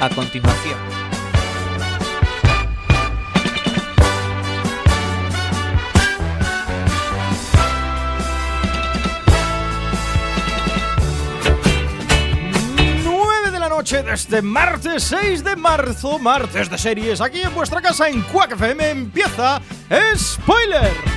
a continuación. noche de este martes 6 de marzo, martes de series, aquí en vuestra casa en Quack FM empieza Spoiler.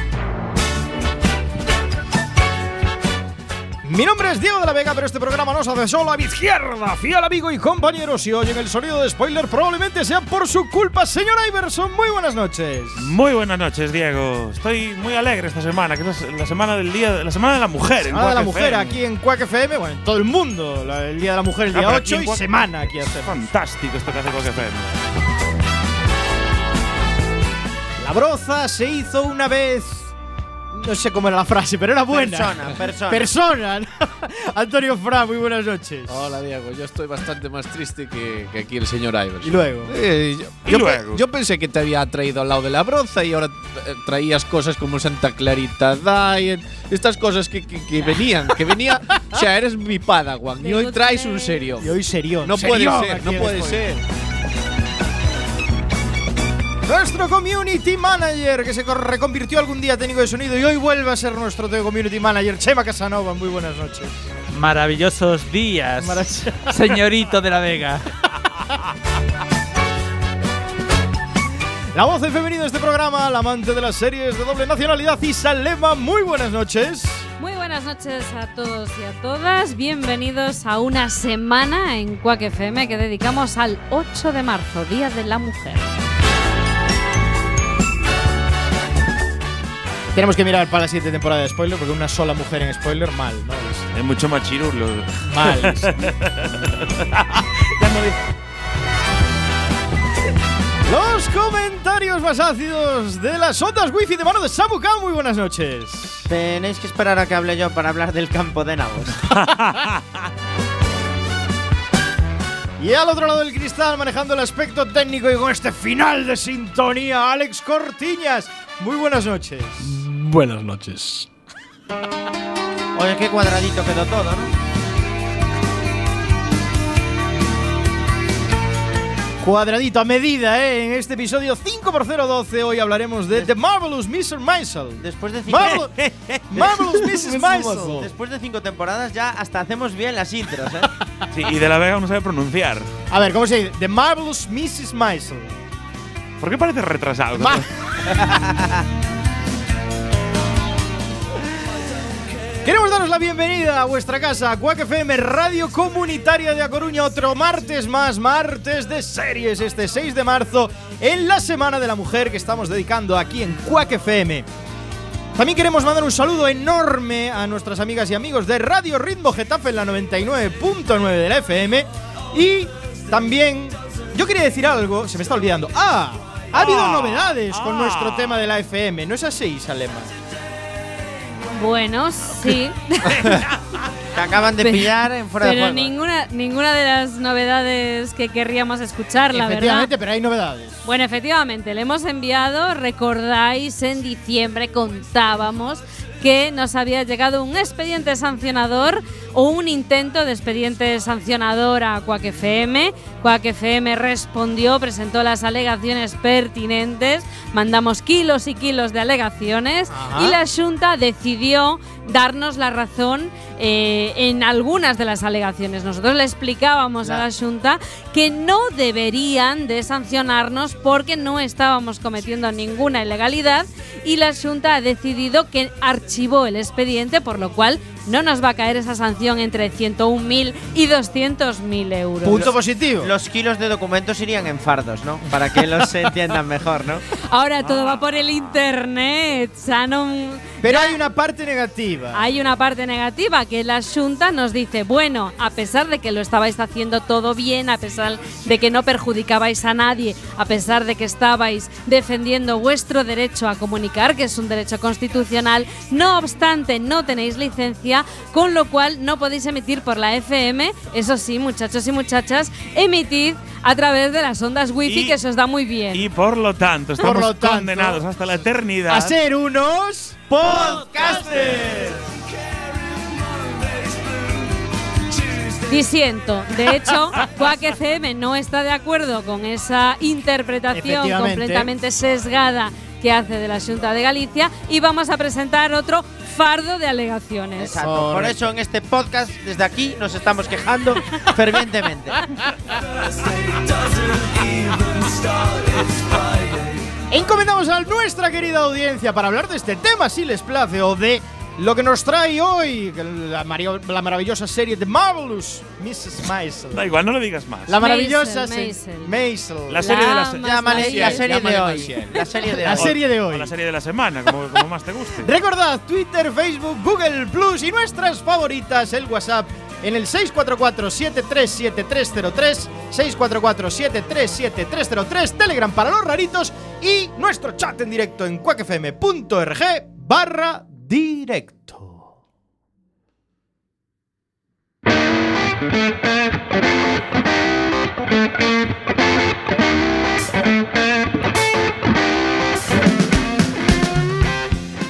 Mi nombre es Diego de la Vega, pero este programa no se hace solo a mi izquierda. Fiel amigo y compañero, si oyen el sonido de spoiler, probablemente sea por su culpa. Señor Iverson, muy buenas noches. Muy buenas noches, Diego. Estoy muy alegre esta semana, que es la semana del día, la semana de la mujer. Semana de la mujer aquí en Quack FM, bueno, en todo el mundo. el día de la mujer el día 8 ah, y semana aquí hace. Fantástico esto que hace Quack FM. La broza se hizo una vez no sé cómo era la frase, pero era buena. Persona, persona. Persona. Antonio Fra, muy buenas noches. Hola, Diego. Yo estoy bastante más triste que, aquí el señor Ivers. ¿Y luego? Eh, yo, yo, pensé que te había traído al lado de la broza y ahora traías cosas como Santa Clarita Diet, estas cosas que, que, venían, que venía. o sea, eres mi padawan y hoy traes un serio. Y hoy serio. No puede ser, no puede ser. Nuestro community manager que se reconvirtió algún día técnico de sonido y hoy vuelve a ser nuestro community manager, Chema Casanova. Muy buenas noches. Maravillosos días, señorito de la Vega. La voz en femenino de este programa, la amante de las series de doble nacionalidad, Isalema. Muy buenas noches. Muy buenas noches a todos y a todas. Bienvenidos a una semana en Quack FM que dedicamos al 8 de marzo, Día de la Mujer. Tenemos que mirar para la siguiente temporada de spoiler, porque una sola mujer en spoiler, mal, ¿no? Es, mucho más chirurlo. Mal. Los comentarios más ácidos de las ondas wifi de mano de Samuka. Muy buenas noches. Tenéis que esperar a que hable yo para hablar del campo de nabos. y al otro lado del cristal, manejando el aspecto técnico y con este final de sintonía, Alex Cortiñas. Muy buenas noches. Buenas noches. Oye, qué cuadradito quedó todo, ¿no? Cuadradito a medida, ¿eh? En este episodio 5x012 hoy hablaremos de The Marvelous Mr. Maisel. Después de cinco Marvelous Mrs. Maisel. Después de cinco temporadas ya hasta hacemos bien las intros, ¿eh? sí, y de la Vega no sabe pronunciar. A ver, ¿cómo se dice? The Marvelous Mrs. Maisel. ¿Por qué parece retrasado? Queremos daros la bienvenida a vuestra casa, Quack FM, Radio Comunitaria de A Coruña, otro martes más, martes de series, este 6 de marzo, en la Semana de la Mujer que estamos dedicando aquí en Quack FM. También queremos mandar un saludo enorme a nuestras amigas y amigos de Radio Ritmo Getafe en la 99.9 de la FM. Y también, yo quería decir algo, se me está olvidando. ¡Ah! Ha habido ah. novedades con nuestro ah. tema de la FM, ¿no es así, Salema? Bueno, sí. Te acaban de pillar en fuera de juego. Pero ninguna, ninguna de las novedades que querríamos escuchar, la verdad. Efectivamente, pero hay novedades. Bueno, efectivamente, le hemos enviado, recordáis, en diciembre contábamos que nos había llegado un expediente sancionador o un intento de expediente sancionador a Quack FM. Quack FM respondió, presentó las alegaciones pertinentes, mandamos kilos y kilos de alegaciones. Y la Junta decidió darnos la razón eh, en algunas de las alegaciones. Nosotros le explicábamos a la Junta que no deberían de sancionarnos porque no estábamos cometiendo ninguna ilegalidad. Y la Junta ha decidido que archivó el expediente, por lo cual no nos va a caer esa sanción entre 101.000 y 200.000 euros. Punto positivo. Los kilos de documentos irían en fardos, ¿no? Para que los entiendan mejor, ¿no? Ahora todo va por el internet, Pero hay una parte negativa. Hay una parte negativa que la Junta nos dice, bueno, a pesar de que lo estabais haciendo todo bien, a pesar de que no perjudicabais a nadie, a pesar de que estabais defendiendo vuestro derecho a comunicar, que es un derecho constitucional, no obstante, no tenéis licencia con lo cual no podéis emitir por la FM. Eso sí, muchachos y muchachas, emitid a través de las ondas wifi, que se os da muy bien. Y por lo tanto, estamos condenados hasta la eternidad a ser unos podcasters. Disiento. De hecho, Quack FM no está de acuerdo con esa interpretación completamente sesgada que hace de la Junta de Galicia y vamos a presentar otro fardo de alegaciones. Exacto. Por eso en este podcast, desde aquí, nos estamos quejando fervientemente. Encomendamos a nuestra querida audiencia para hablar de este tema, si les place, o de lo que nos trae hoy la, la maravillosa serie de Marvelous Mrs. Maisel. Da igual, no le digas más. La maravillosa Maisel, se- Maisel. Maisel. La serie de la La se- la serie de hoy. La serie de La hoy. serie de O hoy. la serie de la semana, como, como más te guste. Recordad Twitter, Facebook, Google Plus y nuestras favoritas, el WhatsApp en el 644-737303, 644-737303, Telegram para los raritos y nuestro chat en directo en cuacfm.org barra directo.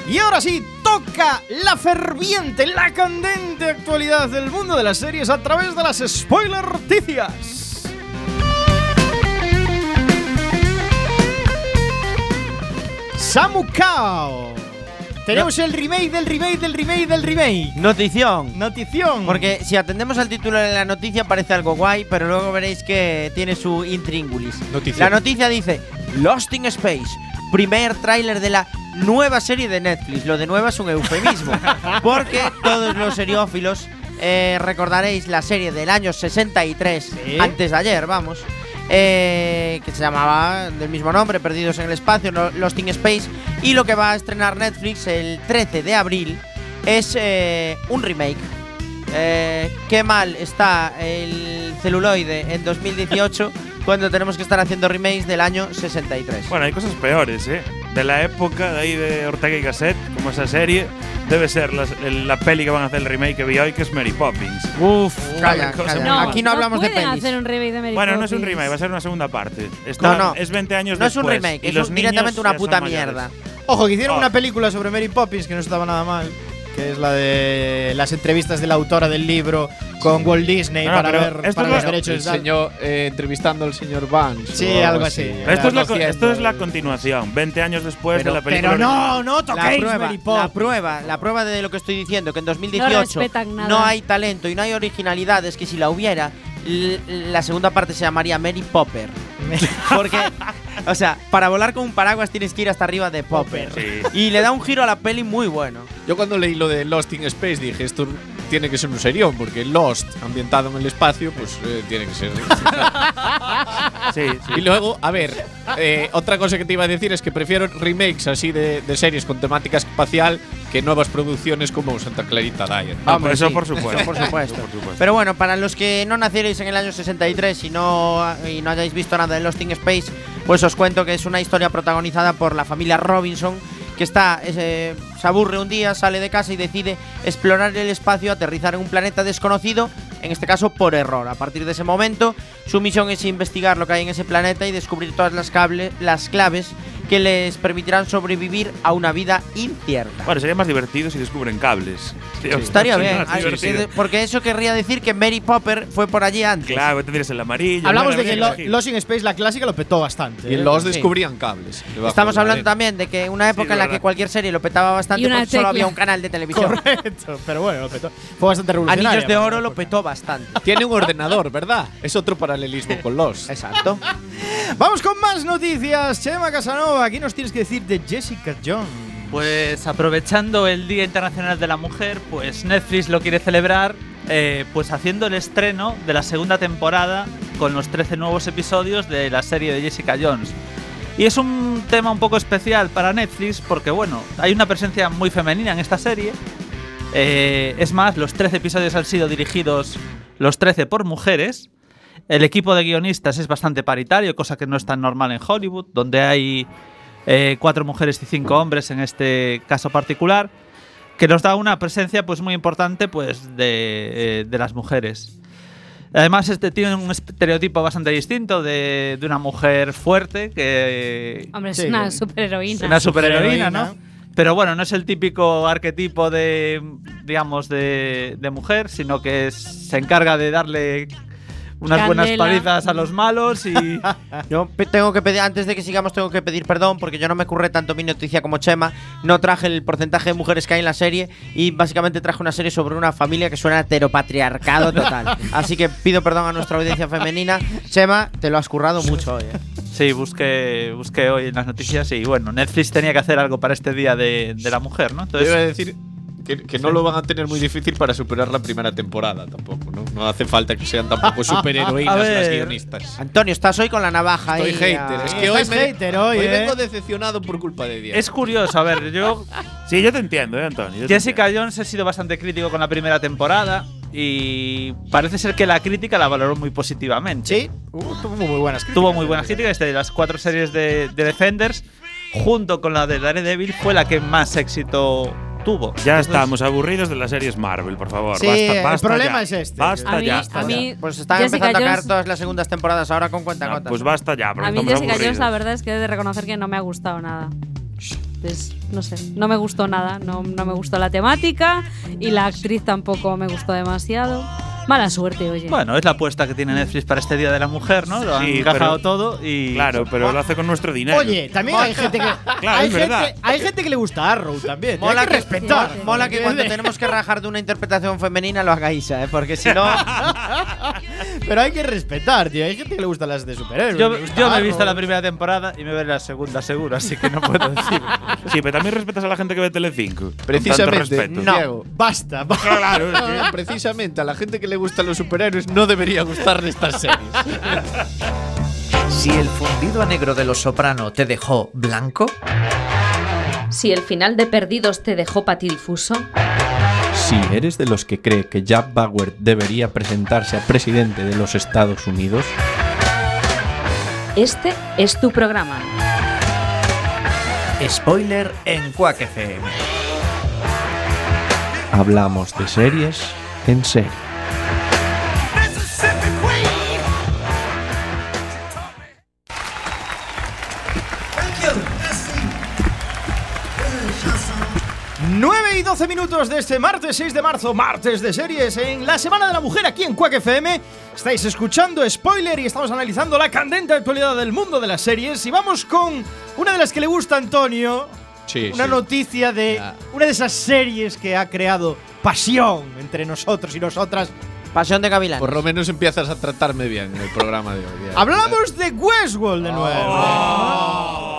Y ahora sí, toca la ferviente, la candente actualidad del mundo de las series a través de las spoiler noticias. Samu. Tenemos el remake del remake del remake del remake. Notición. Notición. Porque si atendemos al título de la noticia parece algo guay, pero luego veréis que tiene su intríngulis. Noticia. La noticia dice Lost in Space, primer tráiler de la nueva serie de Netflix. Lo de nueva es un eufemismo, porque todos los seriófilos eh, recordaréis la serie del año 63, Sí. antes de ayer, vamos. Eh, que se llamaba del mismo nombre, Perdidos en el Espacio, Lost in Space, y lo que va a estrenar Netflix el 13 de abril es eh, un remake. Eh, qué mal está el celuloide en 2018 cuando tenemos que estar haciendo remakes del año 63. Bueno, hay cosas peores, ¿eh? De la época de ahí de Ortega y Gasset, como esa serie, debe ser el- la peli que van a hacer el remake que vi hoy, que es Mary Poppins. Uf, calla, cosa calla. No, Aquí no hablamos de pueden pelis. hacer un remake de Mary Bueno, no es un Poppins. remake, va a ser una segunda parte. Está- No, no. Es 20 años No es un después, remake, y es los un- directamente una puta mayores. mierda. Ojo, que hicieron Oh. una película sobre Mary Poppins que no estaba nada mal. Que es la de las entrevistas de la autora del libro con Walt Disney No, no, para pero ver esto para es los lo- derechos El tal. señor eh, entrevistando al señor Vance. Sí, o algo así. Pero esto, es la, Haciendo esto es la continuación, 20 años después Pero- de la película. Pero no, no La toquéis prueba, Mary la Poppins. prueba, la prueba de lo que estoy diciendo, que en 2018 respetan nada. no hay talento y no hay originalidad, es que si la hubiera, l- la segunda parte se llamaría Mary Popper. Porque, o sea, para volar con un paraguas tienes que ir hasta arriba de Popper. Sí. Y le da un giro a la peli muy bueno. Yo cuando leí lo de Lost in Space dije, esto tiene que ser un serión, porque Lost, ambientado en el espacio, pues eh, tiene que ser. Sí, sí. y luego, a ver, eh, otra cosa que te iba a decir es que prefiero remakes así de, de series con temática espacial que nuevas producciones como Santa Clarita Diet. No, Hombre, eso sí, por supuesto. eso por supuesto. Eso por supuesto. Pero bueno, para los que no nacierais en el año 63 y no, y no hayáis visto nada de Lost in Space, pues os cuento que es una historia protagonizada por la familia Robinson, que está eh, se aburre un día, sale de casa y decide explorar el espacio, aterrizar en un planeta desconocido, en este caso por error. A partir de ese momento, su misión es investigar lo que hay en ese planeta y descubrir todas las, cable- las claves que les permitirán sobrevivir a una vida incierta. Bueno, sería más divertido si descubren cables. Tío, Estaría sería bien, más Ay, divertido. porque eso querría decir que Mary Popper fue por allí antes. Claro, tendrías el amarillo. Hablamos de que Lo-. Lost in Space, la clásica, lo petó bastante. Y ¿eh? sí. descubrían cables. Estamos hablando arena. también de que una época en la que cualquier serie lo petaba bastante porque solo había un canal de televisión. Correcto, pero bueno, lo petó. Fue bastante revolucionario. Anillos de oro lo petó bastante. Tiene un ordenador, ¿verdad? Es otro paralelismo con Lost. Exacto. Vamos con más noticias. Chema Casanova, aquí nos tienes que decir de Jessica Jones. Pues aprovechando el Día Internacional de la Mujer, pues Netflix lo quiere celebrar eh, pues haciendo el estreno de la segunda temporada con los 13 nuevos episodios de la serie de Jessica Jones. Y es un tema un poco especial para Netflix porque bueno, hay una presencia muy femenina en esta serie. Eh, es más, los 13 episodios han sido dirigidos los 13 por mujeres. El equipo de guionistas es bastante paritario, cosa que no es tan normal en Hollywood, donde hay eh, cuatro mujeres y cinco hombres en este caso particular, que nos da una presencia pues muy importante pues de, eh, de las mujeres. Además, este tiene un estereotipo bastante distinto de, de una mujer fuerte que Hombre, es Sí, una superheroína. una superheroína, ¿no? Pero bueno, no es el típico arquetipo de, digamos, de, de mujer, sino que es- se encarga de darle unas buenas palizas a los malos y Yo tengo que pedir, antes de que sigamos, tengo que pedir perdón porque yo no me curré tanto mi noticia como Chema. No traje el porcentaje de mujeres que hay en la serie y básicamente traje una serie sobre una familia que suena a heteropatriarcado total. Así que pido perdón a nuestra audiencia femenina. Chema, te lo has currado mucho hoy. ¿eh? sí, busqué, busqué hoy en las noticias y bueno, Netflix tenía que hacer algo para este día de, de la mujer, ¿no? Te iba a Entonces, decir que, que no lo van a tener muy difícil para superar la primera temporada tampoco, ¿no? No hace falta que sean tampoco superheroínas las guionistas. Antonio, estás hoy con la navaja Estoy ahí. hater, a- es que hoy, Estás me- hater hoy, ¿eh? vengo decepcionado por culpa de Diego. es curioso, a ver, yo Sí, yo te entiendo, ¿eh, Antonio? Jessica entiendo. Jones he sido bastante crítico con la primera temporada y parece ser que la crítica la valoró muy positivamente. Sí, uh, tuvo muy buenas críticas. Tuvo muy buenas críticas de las cuatro series de, de Defenders, junto con la de Daredevil, fue la que más éxito tuvo. Ya Entonces, estamos aburridos de las series Marvel, por favor. Sí, basta, el basta problema ya. es este. Basta A mí- ya. a basta mí- ya. Pues están Jessica empezando a caer Jones- todas las segundas temporadas ahora con cuenta No, pues basta ya, A mí Jessica Jones aburridos. la verdad es que he de reconocer que no me ha gustado nada. Pues, no sé, no me gustó nada. No, no me gustó la temática y la actriz tampoco me gustó demasiado. Mala suerte, oye. Bueno, es la apuesta que tiene Netflix para este Día de la Mujer, ¿no? Lo han Sí, encajado todo y. Claro, pero lo hace con nuestro dinero. Oye, también hay gente que. Claro, hay, es verdad. gente, hay gente que le gusta Arrow también. Mola hay que que, respetar. mola- mola que cuando tenemos que rajar de una interpretación femenina lo haga Isa, ¿eh? porque si no. Pero hay que respetar, tío. Hay gente que le gusta las de superhéroes. Yo, me he visto la primera temporada y me veré la segunda seguro, así que no puedo decir. Sí, pero también respetas a la gente que ve Telecinco. Precisamente. No. Diego. Basta, basta. Claro, No, precisamente a la gente que le gustan los superhéroes no debería gustarle estas series. Si el fundido a negro de los soprano te dejó blanco, Si el final de Perdidos te dejó patidifuso, Si eres de los que cree que Jack Bauer debería presentarse a presidente de los Estados Unidos, este es tu programa. spoiler en Quack FM. hablamos de series en serie. Y 12 minutos de este martes 6 de marzo, martes de series en la Semana de la Mujer aquí en Quack FM. Estáis escuchando Spoiler y estamos analizando la candente actualidad del mundo de las series. Y vamos con una de las que le gusta a Antonio. Sí, una sí. noticia de Ya. una de esas series que ha creado pasión entre nosotros y nosotras. Pasión de Gavilán. Por lo menos empiezas a tratarme bien en el programa de hoy. Hablamos de Westworld de nuevo. Oh.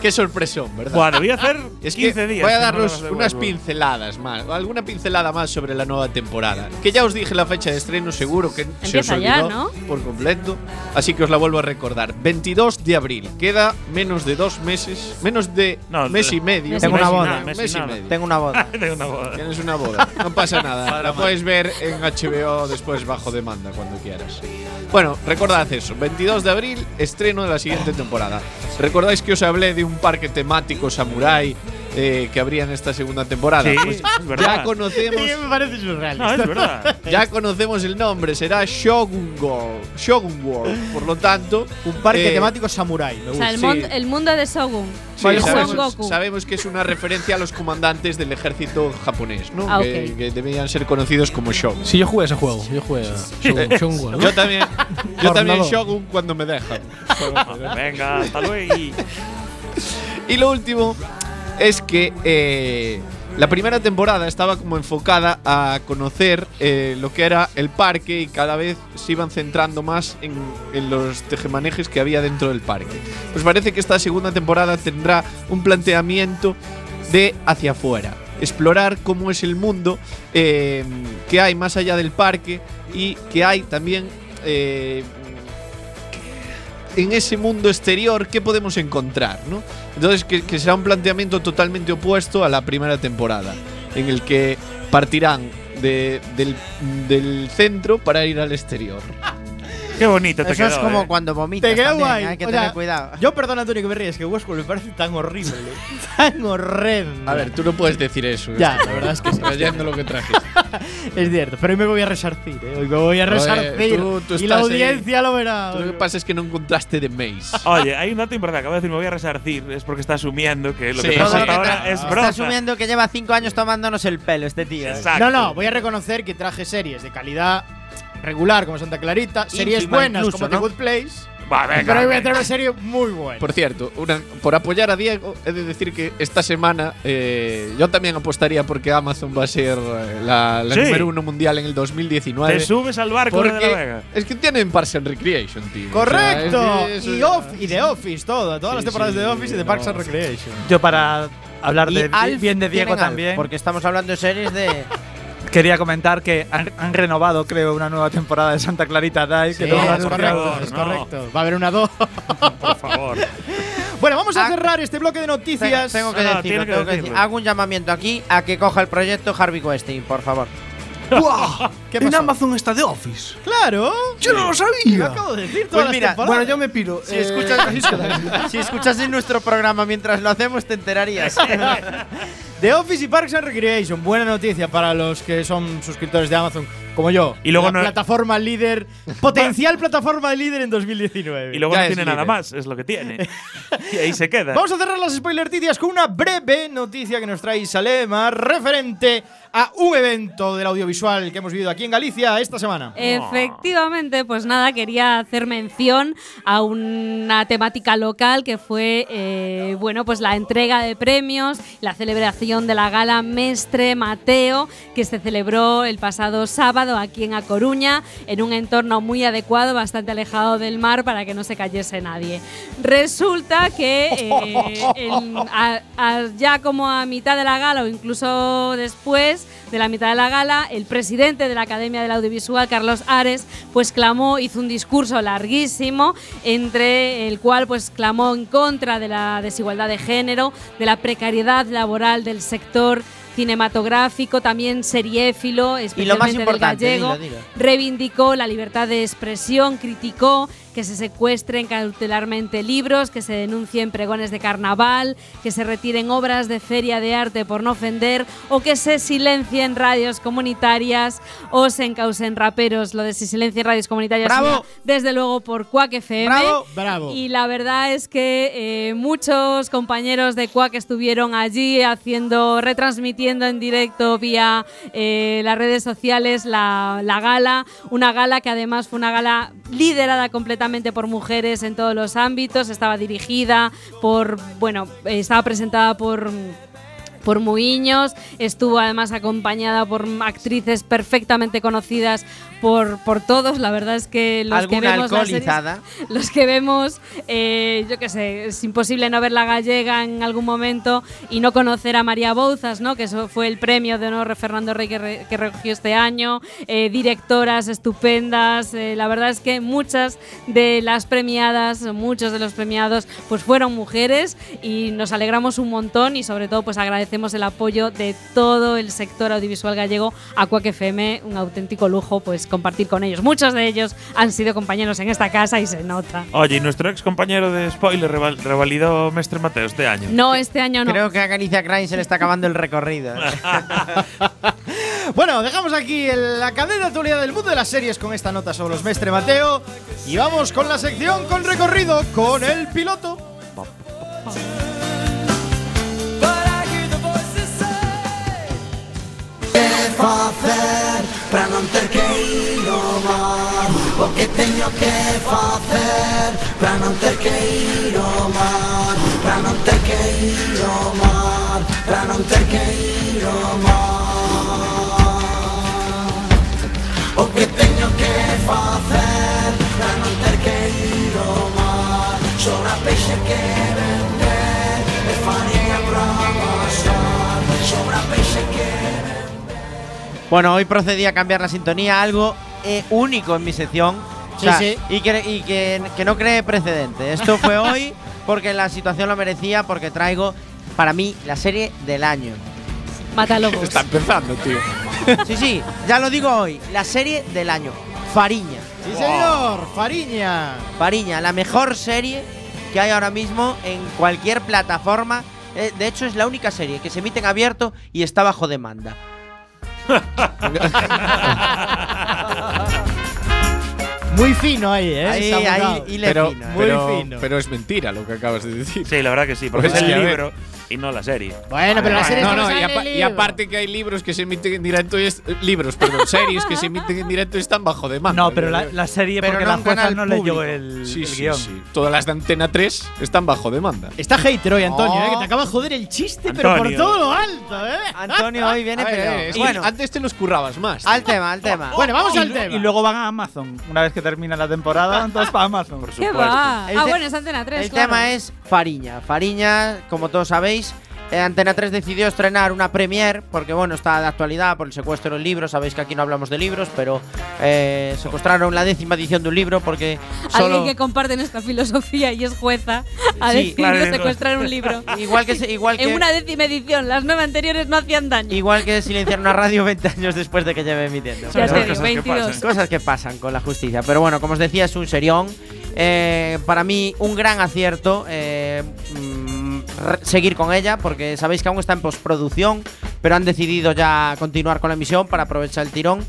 Qué sorpresón, ¿verdad? Buah, debí hacer Es 15 que días. voy a daros unas pinceladas más, alguna pincelada más sobre la nueva temporada. Que ya os dije la fecha de estreno, seguro que se os Empieza ya, olvidó ¿no? por completo. Así que os la vuelvo a recordar. 22 de abril. Queda menos de dos meses, menos de No, mes y medio. Tengo una boda. Mes y medio. Tengo una boda. Tengo una boda. Tienes una boda. No pasa nada. la puedes ver en HBO después bajo demanda cuando quieras. Bueno, recordad eso. 22 de abril, estreno de la siguiente temporada. ¿Recordáis que os hablé de un parque temático samurái eh, que habría en esta segunda temporada? Sí, Pues es verdad. ya conocemos. me parece surrealista. No, es verdad. Ya conocemos el nombre, será Shogun World. Shogun World. Por lo tanto, Un parque eh, temático samurái. O sea, el, sí. mon- el mundo de Shogun. Sí, sabemos, Goku. sabemos que es una referencia a los comandantes del ejército japonés, ¿no? Ah, que, ok. que debían ser conocidos como Shogun. Sí, yo jugué ese juego. Yo jugué a Shogun, Shogun World. Yo también, yo también. Shogun cuando me dejan. Venga, hasta luego. Y lo último es que eh, la primera temporada estaba como enfocada a conocer eh, lo que era el parque y cada vez se iban centrando más en, los tejemanejes que había dentro del parque. Pues parece que esta segunda temporada tendrá un planteamiento de hacia afuera. Explorar cómo es el mundo eh, que hay más allá del parque y que hay también en ese mundo exterior qué podemos encontrar, ¿no? Entonces que, será un planteamiento totalmente opuesto a la primera temporada, en el que partirán de- del, del centro para ir al exterior. Qué bonito te Eso quedó. es como eh. cuando vomitas. Te quedó también, guay. Hay que O tener sea, cuidado. Yo perdona, Antonio, que me ríes, que Westworld me parece tan horrible. tan horrendo. A ver, tú no puedes decir eso. Ya, la verdad es que sí. Leyendo lo que trajiste. Es cierto, pero hoy me voy a resarcir, ¿eh? Hoy me voy a resarcir. tú- tú y la estás ahí. audiencia lo verá. Lo que pasa es que no encontraste de Maze. Oye, hay un dato importante. Acabo de decir, me voy a resarcir. Es porque está asumiendo que lo Sí, que pasa hasta ahora es broza. Está asumiendo que lleva cinco años tomándonos el pelo este tío. ¿eh? Exacto. No, no, voy a reconocer que traje series de calidad regular como Santa Clarita, series buenas incluso, como ¿no? The Good Place. Va, venga, pero hoy voy a traer una serie muy buena. Por cierto, una- por apoyar a Diego, he de decir que esta semana eh, yo también apostaría porque Amazon va a ser eh, la, la Sí. número uno mundial en el 2019. Te subes al barco de la porque Vega. es que tienen Parks and Recreation, tío. Correcto. O sea, es que y, eso- off, y The Office, todo. Todas Sí, las temporadas sí, de The Office y de Parks no. and Recreation. Yo para hablar de, bien de Diego también, Porque estamos hablando de series de. Quería comentar que han, han renovado, creo, una nueva temporada de Santa Clarita Dive. Sí, que no es correcto, es no. correcto. Va a haber una 2. Por favor. bueno, vamos a Ah, cerrar este bloque de noticias. Tengo que No, no, decirlo, tengo que decirlo. decir. Hago un llamamiento aquí a que coja el proyecto Harvey Weinstein, por favor. ¡Buah! ¿Qué en? Amazon está The Office.¡Claro! ¡Yo no lo Lo sabía! acabo de decir Pues todas mira, las. Bueno, yo me piro. Si Eh, escuchas, si escuchas en nuestro programa mientras lo hacemos, te enterarías. The Office y Parks and Recreation. Buena noticia para los que son suscriptores de Amazon, como yo. Y luego la no- plataforma líder, potencial plataforma líder en 2019. Y luego Ya no es tiene nada líder. más, es lo que tiene. y ahí se queda. Vamos a cerrar las spoilerticias con una breve noticia que nos trae Salema referente a un evento del audiovisual que hemos vivido aquí en Galicia esta semana. Efectivamente, pues nada, quería hacer mención a una temática local que fue, eh, bueno, pues la entrega de premios, la celebración de la gala Mestre Mateo, que se celebró el pasado sábado aquí en A Coruña, en un entorno muy adecuado, bastante alejado del mar, para que no se cayese nadie. Resulta que eh, en- a- a- ya como a mitad de la gala o incluso después de la mitad de la gala, el presidente de la Academia del Audiovisual, Carlos Ares, pues clamó, hizo un discurso larguísimo, entre el cual pues clamó en contra de la desigualdad de género, de la precariedad laboral del sector cinematográfico, también seriéfilo, y lo especialmente del gallego dilo, dilo. reivindicó la libertad de expresión, criticó que se secuestren cautelarmente libros, que se denuncien pregones de carnaval, que se retiren obras de feria de arte por no ofender o que se silencien radios comunitarias o se encausen raperos. Lo de se silencien radios comunitarias ¡Bravo! desde luego por Quack FM. ¡Bravo! Bravo. Y la verdad es que eh, muchos compañeros de Quack estuvieron allí haciendo, retransmitiendo en directo vía eh, las redes sociales la, la gala, una gala que además fue una gala liderada completamente por mujeres en todos los ámbitos, estaba dirigida por, bueno, estaba presentada por por Muiños, estuvo además acompañada por actrices perfectamente conocidas por, por todos. La verdad es que los que vemos las series- alcoholizada. los que vemos, eh, yo qué sé, es imposible no ver la gallega en algún momento y no conocer a María Bouzas, ¿no? que eso fue el premio de honor de Fernando Rey que, re- que recogió este año, eh, directoras estupendas, eh, la verdad es que muchas de las premiadas, muchos de los premiados, pues fueron mujeres y nos alegramos un montón y sobre todo pues agradecemos el apoyo de todo el sector audiovisual gallego a Quack FM, un auténtico lujo pues compartir con ellos. Muchos de ellos han sido compañeros en esta casa y se nota. Oye, y nuestro ex compañero de spoiler reval- revalidó Mestre Mateo este año. No, este año no. Creo que a Galicia Crane se le está acabando el recorrido. Bueno, dejamos aquí el- la cadena de actualidad del mundo de las series con esta nota sobre los Mestre Mateo y vamos con la sección con recorrido con el piloto. facer para non ter que ir ao mar O que teño que facer para non ter que ir ao mar Para non ter que ir ao mar Para non ter que ir ao mar O que teño que facer para non ter que ir ao mar Sobre a peixe que Bueno, hoy procedí a cambiar la sintonía, algo eh, único en mi sección. O Sí, sea, sí. Y, que, y que, que no cree precedente. Esto fue hoy porque la situación lo merecía, porque traigo para mí la serie del año. Mátalo vos. Está empezando, tío. Sí, sí, ya lo digo hoy, la serie del año. Fariña. Sí, señor. Fariña. Fariña, la mejor serie que hay ahora mismo en cualquier plataforma. Eh, de hecho, es la única serie que se emite en abierto y está bajo demanda. Muy fino ahí, ¿eh? Ahí, ahí, y le Pero, fino, ¿eh? Muy fino. pero es mentira lo que acabas de decir. Sí, la verdad que sí, porque Pues es el ver. Y no la serie. Bueno, pero la serie No, está no, basada y, apa- aparte que hay libros que se emiten en directo y es- libros, perdón, series que se emiten en directo y están bajo demanda. No, pero la, la serie, Pero porque no la jueza no leyó público. el, Sí, el sí, guion. sí. Todas las de Antena 3 están bajo demanda. Está hater hoy, Antonio, Oh. ¿eh? Que te acaba de joder el chiste, pero por todo lo alto, ¿eh? Antonio hoy viene eh, que Bueno, antes te los currabas más. al tema, al tema. Bueno, vamos al tema. y luego van a Amazon. Una vez que termina la temporada, entonces para Amazon. Por ¿Qué supuesto. Ah, bueno, es Antena 3. El claro. tema es Fariña. Fariña, como todos sabéis, Antena 3 decidió estrenar una premiere, porque bueno, está de actualidad por el secuestro del libro. Sabéis que aquí no hablamos de libros, pero eh, secuestraron la décima edición de un libro porque solo. Alguien que comparte nuestra filosofía y es jueza ha Sí, decidido claro. secuestrar un libro. Igual que, igual que, en una décima edición, las nueve anteriores no hacían daño. igual que silenciar una radio 20 años después de que lleve emitiendo. ya te digo, cosas que 22. pasan. Cosas que pasan con la justicia. Pero bueno, como os decía, es un serión. Eh, para mí, un gran acierto eh, mm, re- seguir con ella, porque sabéis que aún está en postproducción, pero han decidido ya continuar con la emisión para aprovechar el tirón.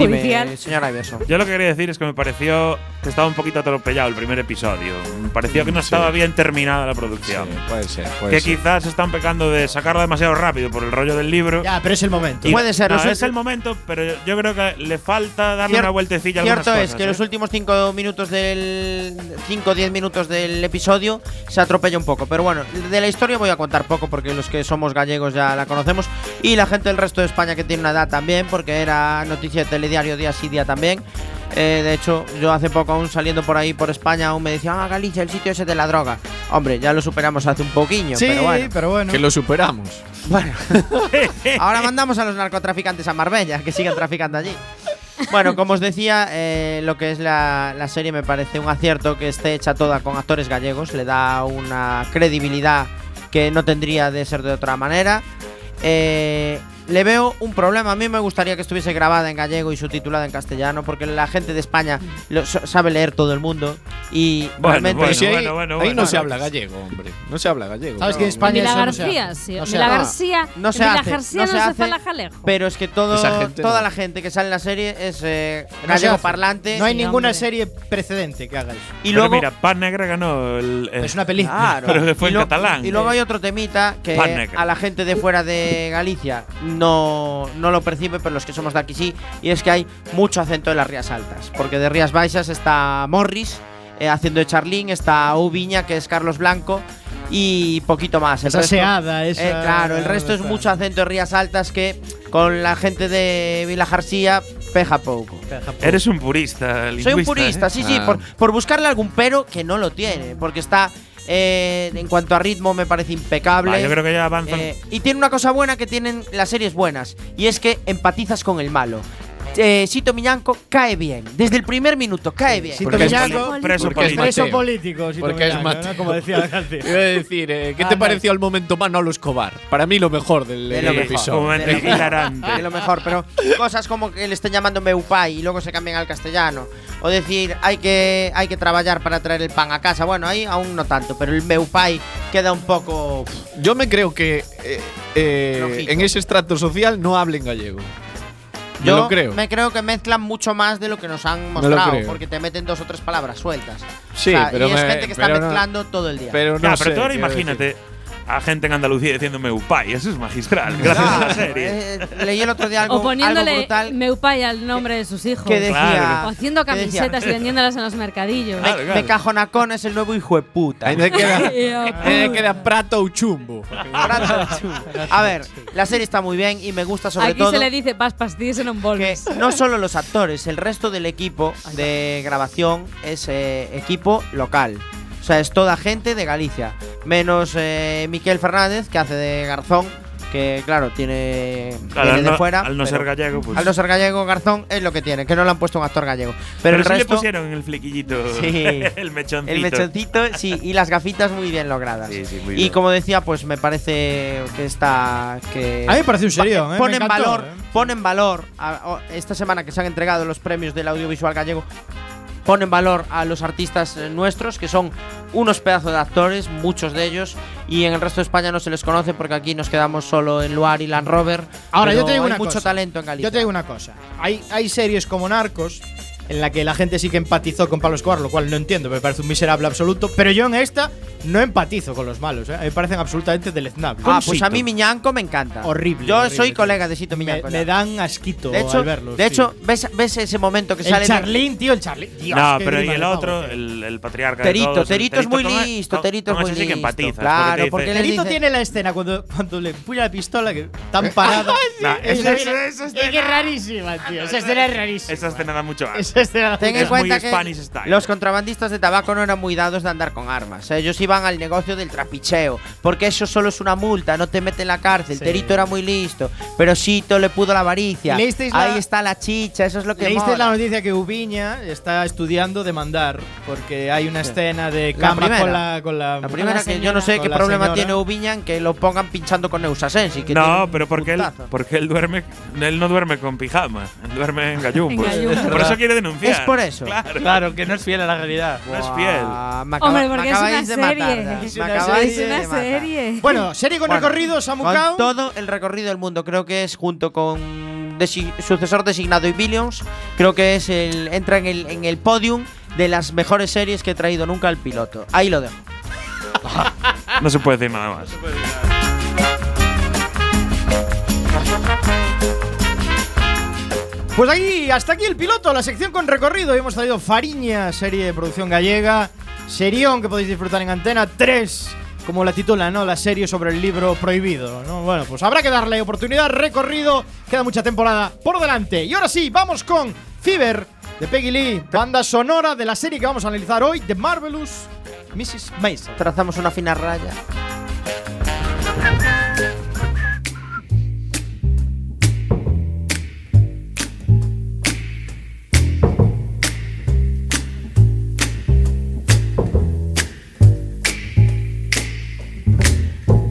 Dime, Judicial. señora Iverson. Yo lo que quería decir es que me pareció que estaba un poquito atropellado el primer episodio. Me pareció que no estaba bien terminada la producción. Sí, puede ser, puede que ser. quizás están pecando de sacarla demasiado rápido por el rollo del libro. Ya, pero es el momento. Y- Puede ser, no, es el momento, pero yo creo que le falta darle Cier- una vueltecilla a Cierto es cosas, que ¿eh? los últimos 5 minutos del 5 o 10 minutos del episodio se atropella un poco, pero bueno, de la historia voy a contar poco porque los que somos gallegos ya la conocemos y la gente del resto de España que tiene una edad también porque era noticia de telediario día sí día también. Eh, de hecho, yo hace poco aún saliendo por ahí por España aún me decían, "Ah, Galicia, el sitio ese de la droga." Hombre, ya lo superamos hace un poquillo, Sí, pero bueno. pero bueno. Que lo superamos. Bueno, ahora mandamos a los narcotraficantes a Marbella, que sigan traficando allí. Bueno, como os decía, eh, lo que es la, la serie me parece un acierto que esté hecha toda con actores gallegos, le da una credibilidad que no tendría de ser de otra manera. Eh, le veo un problema. A mí me gustaría que estuviese grabada en gallego y subtitulada en castellano, porque la gente de España lo- sabe leer todo el mundo. Y Bueno, realmente. bueno, Pero si ahí, bueno, bueno, ahí bueno. no se habla gallego, hombre. No se habla gallego. ¿Sabes que en. España Mila eso no se García, sí. No Mila. García. No se hace, García no no, se se hace, jalejo. Pero es que todo, toda no. la gente que sale en la serie es eh, gallego parlante. No hay Sí, ninguna hombre. serie precedente que haga eso. y Pero luego. mira, Pan Negra ganó el. Es una película. Claro. Pero que fue y en catalán. Y luego hay otro temita que Pan negra. a la gente de fuera de Galicia no, no lo percibe, pero los que somos de aquí sí. Y es que hay mucho acento en las Rías Altas. Porque de Rías Baixas está Morris eh, haciendo de Charlín, está Ubiña, que es Carlos Blanco. Y poquito más. El Esa resto- seada, esa. eh, claro, el resto es mucho acento de Rías Altas que con la gente de Vila García peja poco. Eres un purista. Soy un lingüista, purista, ¿eh? sí, sí, Ah. por, por buscarle algún pero que no lo tiene, porque está, eh, en cuanto a ritmo, me parece impecable. Va, yo creo que ya avanzan. Eh, y tiene una cosa buena que tienen las series buenas, y es que empatizas con el malo. Eh, Sito Miñanco cae bien, desde el primer minuto cae bien. Sito Porque es Miñanco- poli- preso Porque es político. Preso político, si Porque es ¿no? Mateo. Como decía la canción. Iba a decir, eh, ¿qué Ah, te no. pareció al momento Manolo Escobar? Para mí lo mejor del, De lo mejor. episodio. Un momento De lo mejor. hilarante. de lo mejor, pero cosas como que le estén llamando meu pai y luego se cambian al castellano. O decir, hay que, hay que trabajar para traer el pan a casa. Bueno, ahí aún no tanto, pero el meu pai queda un poco. Yo me creo que eh, eh, en ese estrato social no hablen gallego. Me Yo lo creo. me creo que mezclan mucho más de lo que nos han mostrado, porque te meten dos o tres palabras sueltas. Sí, O sea, pero y es me- gente que está no- mezclando todo el día. Pero no Ya, sé, pero tú ahora quiero imagínate a gente en Andalucía diciéndome Upay. Eso es magistral. Gracias a la serie. Eh, leí el otro día algo, o algo poniéndole brutal Meupay al nombre de sus hijos. que decía. Claro. o haciendo camisetas y vendiéndolas en los mercadillos. Claro, Me, claro. me cajonacón es el nuevo hijo de puta. Ahí me queda, me queda prato o chumbo. A ver, la serie está muy bien y me gusta sobre Aquí todo se le dice pas pastillas en un que no solo los actores, el resto del equipo de grabación es eh, equipo local. O sea, es toda gente de Galicia. Menos eh, Miquel Fernández, que hace de Garzón, que claro, tiene Claro, viene al de no- fuera. al no ser gallego, pues- Al no ser gallego, Garzón es lo que tiene, que no le han puesto un actor gallego. Pero, Pero, el sí resto. le pusieron el flequillito Sí. el mechoncito. El mechoncito, sí, y las gafitas muy bien logradas. Sí, sí, muy y bien. como decía, pues me parece que está. Que A mí me parece un serión, ¿eh? Pone Me en encantó, valor, ¿eh? pone en valor a- esta semana que se han entregado los premios del audiovisual gallego. Pone en valor a los artistas eh, nuestros, que son unos pedazos de actores, muchos de ellos, y en el resto de España no se les conoce porque aquí nos quedamos solo en Luar y Land Rover. Ahora, yo te digo hay una mucho cosa. talento en Galicia. Yo te digo una cosa. Hay, hay series como Narcos en la que la gente sí que empatizó con Pablo Escobar, lo cual no entiendo, me parece un miserable absoluto. Pero yo en esta no empatizo con los malos, ¿eh? Me parecen absolutamente deleznables. Ah, pues a mí Miñanco me encanta. Horrible, Yo horrible, soy colega de Sito Miñanco. me dan asquito de hecho, al verlos. de hecho ¿ves, ves ese momento que el sale de- Charlín, tío, el Charlín. Dios, no, pero y el otro, el, el patriarca Terito, de todos, el Terito es muy con- listo, con- Terito es muy ese sí que listo. empatizas. Claro, porque, porque Terito dice- tiene la escena cuando, cuando le empuña la pistola que tan parada. Nah, Esa escena- es rarísima, tío. Esa escena es rarísima. Esa escena da mucho asco. Ten en Es cuenta muy que Spanish style. los contrabandistas de tabaco no eran muy dados de andar con armas. Ellos iban al negocio del trapicheo, porque eso solo es una multa, no te mete en la cárcel. Sí. Terito era muy listo, pero Sito le pudo la avaricia. ¿Leísteis la- Ahí está la chicha, eso es lo que ¿Leíste mola. la noticia que Ubiña está estudiando demandar porque hay una escena de La cama primera. con la con la La primera con la que yo no sé qué la problema señora. tiene Ubiñan que lo pongan pinchando con Neusasensi. Que No, pero porque él, porque él duerme, él no duerme con pijama, él duerme en gallumbos. En gallumbos. Por eso quiere denunciar. Es por eso. Claro, Claro, que no es fiel a la realidad. no es fiel. Buah, me acaba- Hombre, me porque es acabáis una de serie. matar, ya. Es Me una acabáis serie. Es de una matar. serie. Bueno, serie con Bueno, recorrido Samucao. Con todo el recorrido del mundo, creo que es junto con desi- sucesor designado y Billions, creo que es el entra en el en el podium de las mejores series que he traído nunca el piloto. Ahí lo dejo. No se puede decir nada más. Pues aquí, hasta aquí el piloto, la sección con recorrido. Hemos traído Fariña, serie de producción gallega. Serión que podéis disfrutar en Antena 3, como la titula, ¿no? La serie sobre el libro prohibido, ¿no? Bueno, pues habrá que darle oportunidad, recorrido. Queda mucha temporada por delante. Y ahora sí, vamos con Fever de Peggy Lee, banda sonora de la serie que vamos a analizar hoy, The Marvelous Mrs. Mason. Trazamos una fina raya.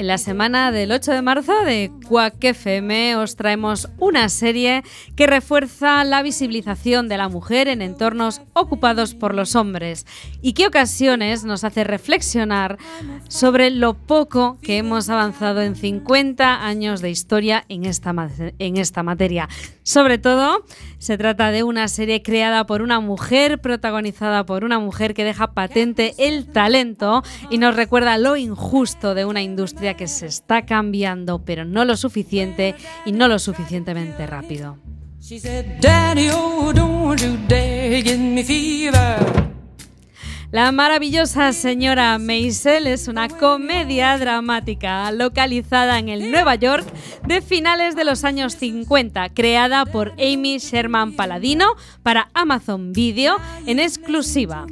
En la semana del 8 de marzo de Quack FM os traemos una serie que refuerza la visibilización de la mujer en entornos ocupados por los hombres y que ocasiones nos hace reflexionar sobre lo poco que hemos avanzado en 50 años de historia en esta, en esta materia. Sobre todo, se trata de una serie creada por una mujer, protagonizada por una mujer que deja patente el talento y nos recuerda lo injusto de una industria que se está cambiando, pero no lo suficiente y no lo suficientemente rápido. La maravillosa señora Maisel es una comedia dramática localizada en el Nueva York de finales de los años 50, creada por Amy Sherman Paladino para Amazon Video en exclusiva.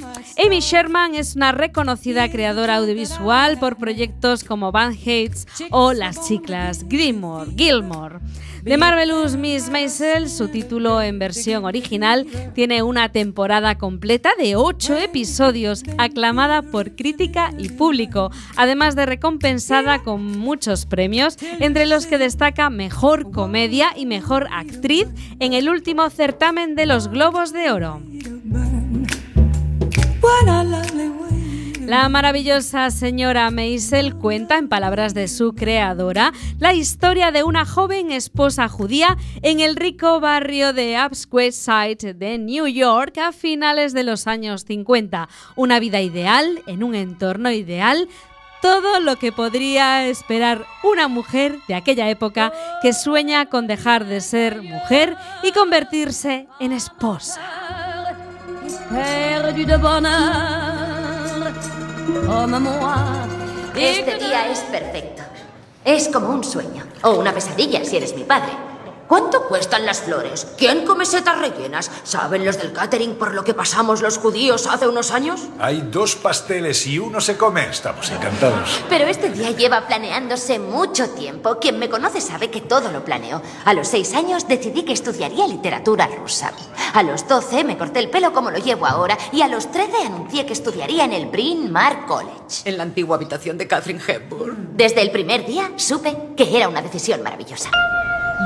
Amy Sherman es una reconocida creadora audiovisual por proyectos como Van Hates o Las Chiclas Gilmore. Gilmore. The Marvelous Miss Maisel, su título en versión original, tiene una temporada completa de 8 episodios, aclamada por crítica y público, además de recompensada con muchos premios, entre los que destaca Mejor Comedia y Mejor Actriz en el último certamen de los Globos de Oro. La maravillosa señora Maisel cuenta, en palabras de su creadora, la historia de una joven esposa judía en el rico barrio de Upsquare Side de New York a finales de los años 50. Una vida ideal, en un entorno ideal, todo lo que podría esperar una mujer de aquella época que sueña con dejar de ser mujer y convertirse en esposa. Este día es perfecto. Es como un sueño. O una pesadilla si eres mi padre. ¿Cuánto cuestan las flores? ¿Quién come setas rellenas? ¿Saben los del catering por lo que pasamos los judíos hace unos años? Hay dos pasteles y uno se come. Estamos encantados. Pero este día lleva planeándose mucho tiempo. Quien me conoce sabe que todo lo planeo. A los seis años decidí que estudiaría literatura rusa. A los doce me corté el pelo como lo llevo ahora. Y a los trece anuncié que estudiaría en el Bryn Mawr College. En la antigua habitación de Catherine Hepburn. Desde el primer día supe que era una decisión maravillosa.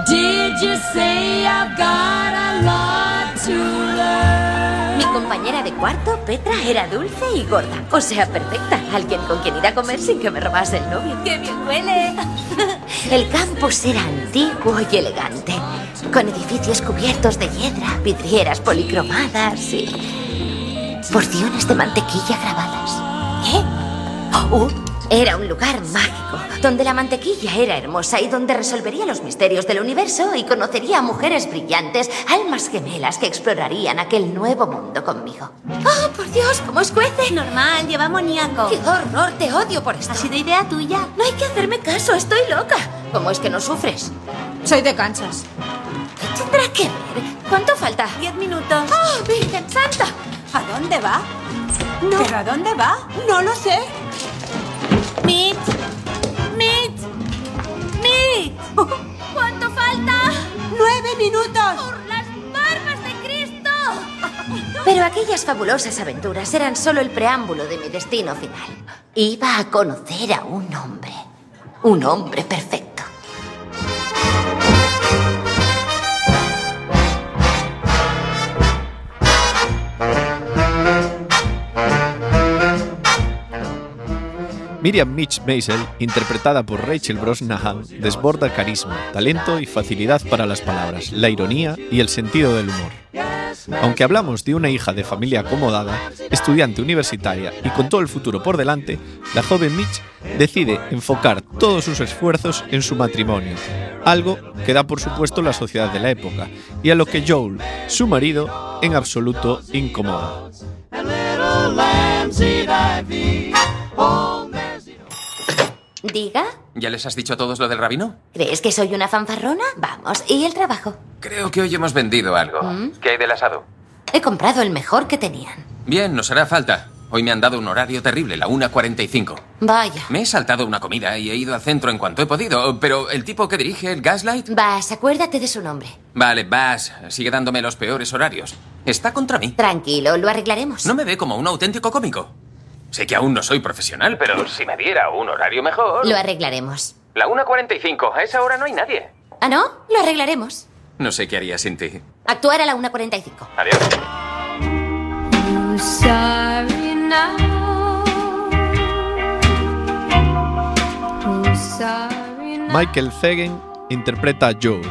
Did you say I've got a lot to learn? Mi compañera de cuarto, Petra, era dulce y gorda. O sea, perfecta. Alguien con quien ir a comer sin que me robase el novio. ¡Qué bien huele! El campus era antiguo y elegante, con edificios cubiertos de hiedra, vidrieras policromadas y porciones de mantequilla grabadas. ¿Qué? Oh, era un lugar mágico, donde la mantequilla era hermosa y donde resolvería los misterios del universo y conocería a mujeres brillantes, almas gemelas que explorarían aquel nuevo mundo conmigo. ¡Oh, por Dios! ¿Cómo escuece? Normal, lleva amoníaco. ¡Qué horror! Te odio por esto. ¿Ha sido idea tuya? No hay que hacerme caso, estoy loca. ¿Cómo es que no sufres? Soy de Kansas. ¿Qué tendrá que ver? ¿Cuánto falta? Diez minutos. ¡Oh, Virgen Santa! ¿A dónde va? No. ¿Pero a dónde va? No lo sé. Meet. Meet. Meet. ¿Cuánto falta? Nueve minutos. ¡Por las barbas de Cristo! Pero aquellas fabulosas aventuras eran solo el preámbulo de mi destino final. Iba a conocer a un hombre. Un hombre perfecto. Miriam Mitch Maisel, interpretada por Rachel Brosnahan, desborda carisma, talento y facilidad para las palabras, la ironía y el sentido del humor. Aunque hablamos de una hija de familia acomodada, estudiante universitaria y con todo el futuro por delante, la joven Mitch decide enfocar todos sus esfuerzos en su matrimonio, algo que da por supuesto la sociedad de la época, y a lo que Joel, su marido, en absoluto incomoda. ¿Diga? ¿Ya les has dicho a todos lo del rabino? ¿Crees que soy una fanfarrona? Vamos, ¿y el trabajo? Creo que hoy hemos vendido algo. ¿Mm? ¿Qué hay del asado? He comprado el mejor que tenían. Bien, nos hará falta. Hoy me han dado un horario terrible, la 1.45. Vaya. Me he saltado una comida y he ido al centro en cuanto he podido, pero el tipo que dirige el Gaslight... Vas, acuérdate de su nombre. Vale, vas, sigue dándome los peores horarios. Está contra mí. Tranquilo, lo arreglaremos. No me ve como un auténtico cómico. Sé que aún no soy profesional, pero si me diera un horario mejor... Lo arreglaremos. La 1.45, a esa hora no hay nadie. ¿Ah, no? Lo arreglaremos. No sé qué haría sin ti. Actuar a la 1.45. Adiós. Michael Fagan interpreta a Joe,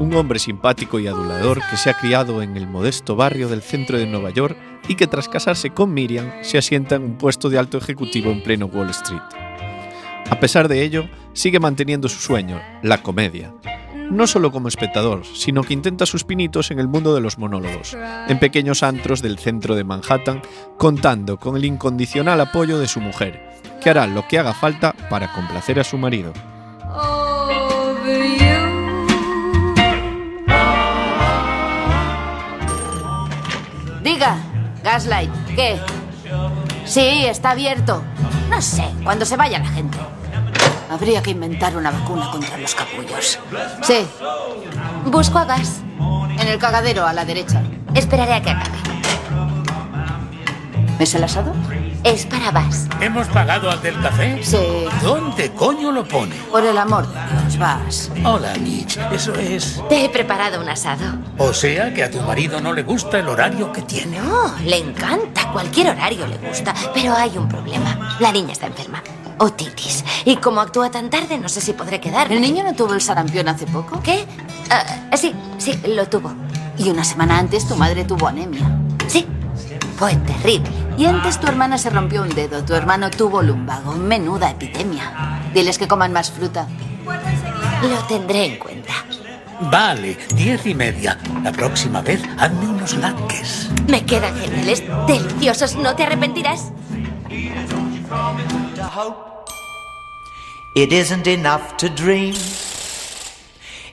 un hombre simpático y adulador que se ha criado en el modesto barrio del centro de Nueva York y que tras casarse con Miriam se asienta en un puesto de alto ejecutivo en pleno Wall Street. A pesar de ello, sigue manteniendo su sueño, la comedia. No solo como espectador, sino que intenta sus pinitos en el mundo de los monólogos, en pequeños antros del centro de Manhattan, contando con el incondicional apoyo de su mujer, que hará lo que haga falta para complacer a su marido. Diga, Gaslight, ¿qué? Sí, está abierto. No sé, cuando se vaya la gente. Habría que inventar una vacuna contra los capullos. Sí. Busco a Gas. En el cagadero, a la derecha. Esperaré a que acabe. ¿Es el asado? Es para Vas. ¿Hemos pagado al del café? Sí. ¿Dónde coño lo pone? Por el amor de Dios, vas. Hola, Mitch. Eso es. Te he preparado un asado. O sea que a tu marido no le gusta el horario que tiene. No, le encanta. Cualquier horario le gusta. Pero hay un problema. La niña está enferma. Otitis. Y como actúa tan tarde, no sé si podré quedar. ¿El niño no tuvo el sarampión hace poco? ¿Qué? Ah, sí, sí, lo tuvo. Y una semana antes tu madre tuvo anemia. Sí, fue terrible. Y antes tu hermana se rompió un dedo, tu hermano tuvo lumbago. Menuda epidemia. Diles que coman más fruta. Lo tendré en cuenta. Vale, diez y media. La próxima vez hazme unos latkes. Me quedan geniales, deliciosos. ¿No te arrepentirás? It isn't enough to dream.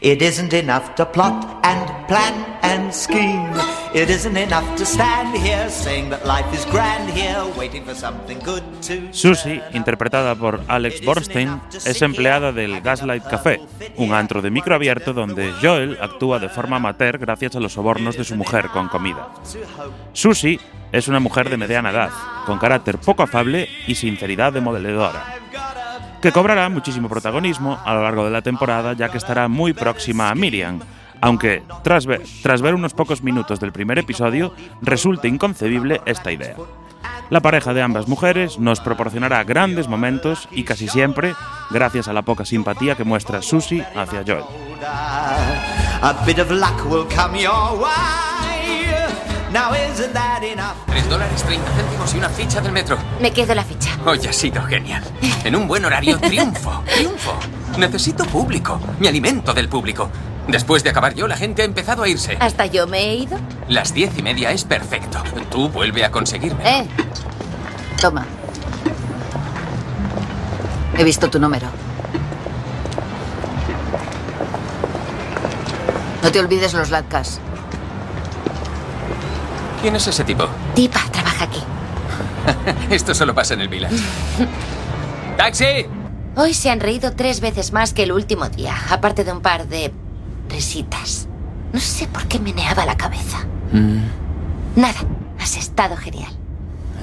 It isn't enough to plot and plan and scheme. It isn't enough to stand here saying that life is grand here, waiting for something good to. Susie, interpretada por Alex Borstein, es empleada del Gaslight Café, un antro de micro abierto donde Joel actúa de forma amateur gracias a los sobornos de su mujer con comida. Susie es una mujer de mediana edad, con carácter poco afable y sinceridad demoledora, que cobrará muchísimo protagonismo a lo largo de la temporada ya que estará muy próxima a Miriam, aunque tras ver, unos pocos minutos del primer episodio resulte inconcebible esta idea. La pareja de ambas mujeres nos proporcionará grandes momentos y casi siempre gracias a la poca simpatía que muestra Susie hacia Joel. Now isn't that enough? 3 dólares 30 céntimos y una ficha del metro. Me quedo la ficha. Hoy ha sido genial. En un buen horario, triunfo, triunfo. Necesito público, me alimento del público. Después de acabar yo, la gente ha empezado a irse. ¿Hasta yo me he ido? Las diez y media es perfecto. Tú vuelve a conseguirme. Eh. Toma. He visto tu número. No te olvides los latkes. ¿Quién es ese tipo? Tipa, trabaja aquí. Esto solo pasa en el village. ¡Taxi! Hoy se han reído tres veces más que el último día, aparte de un par de risitas. No sé por qué meneaba la cabeza. Nada, has estado genial.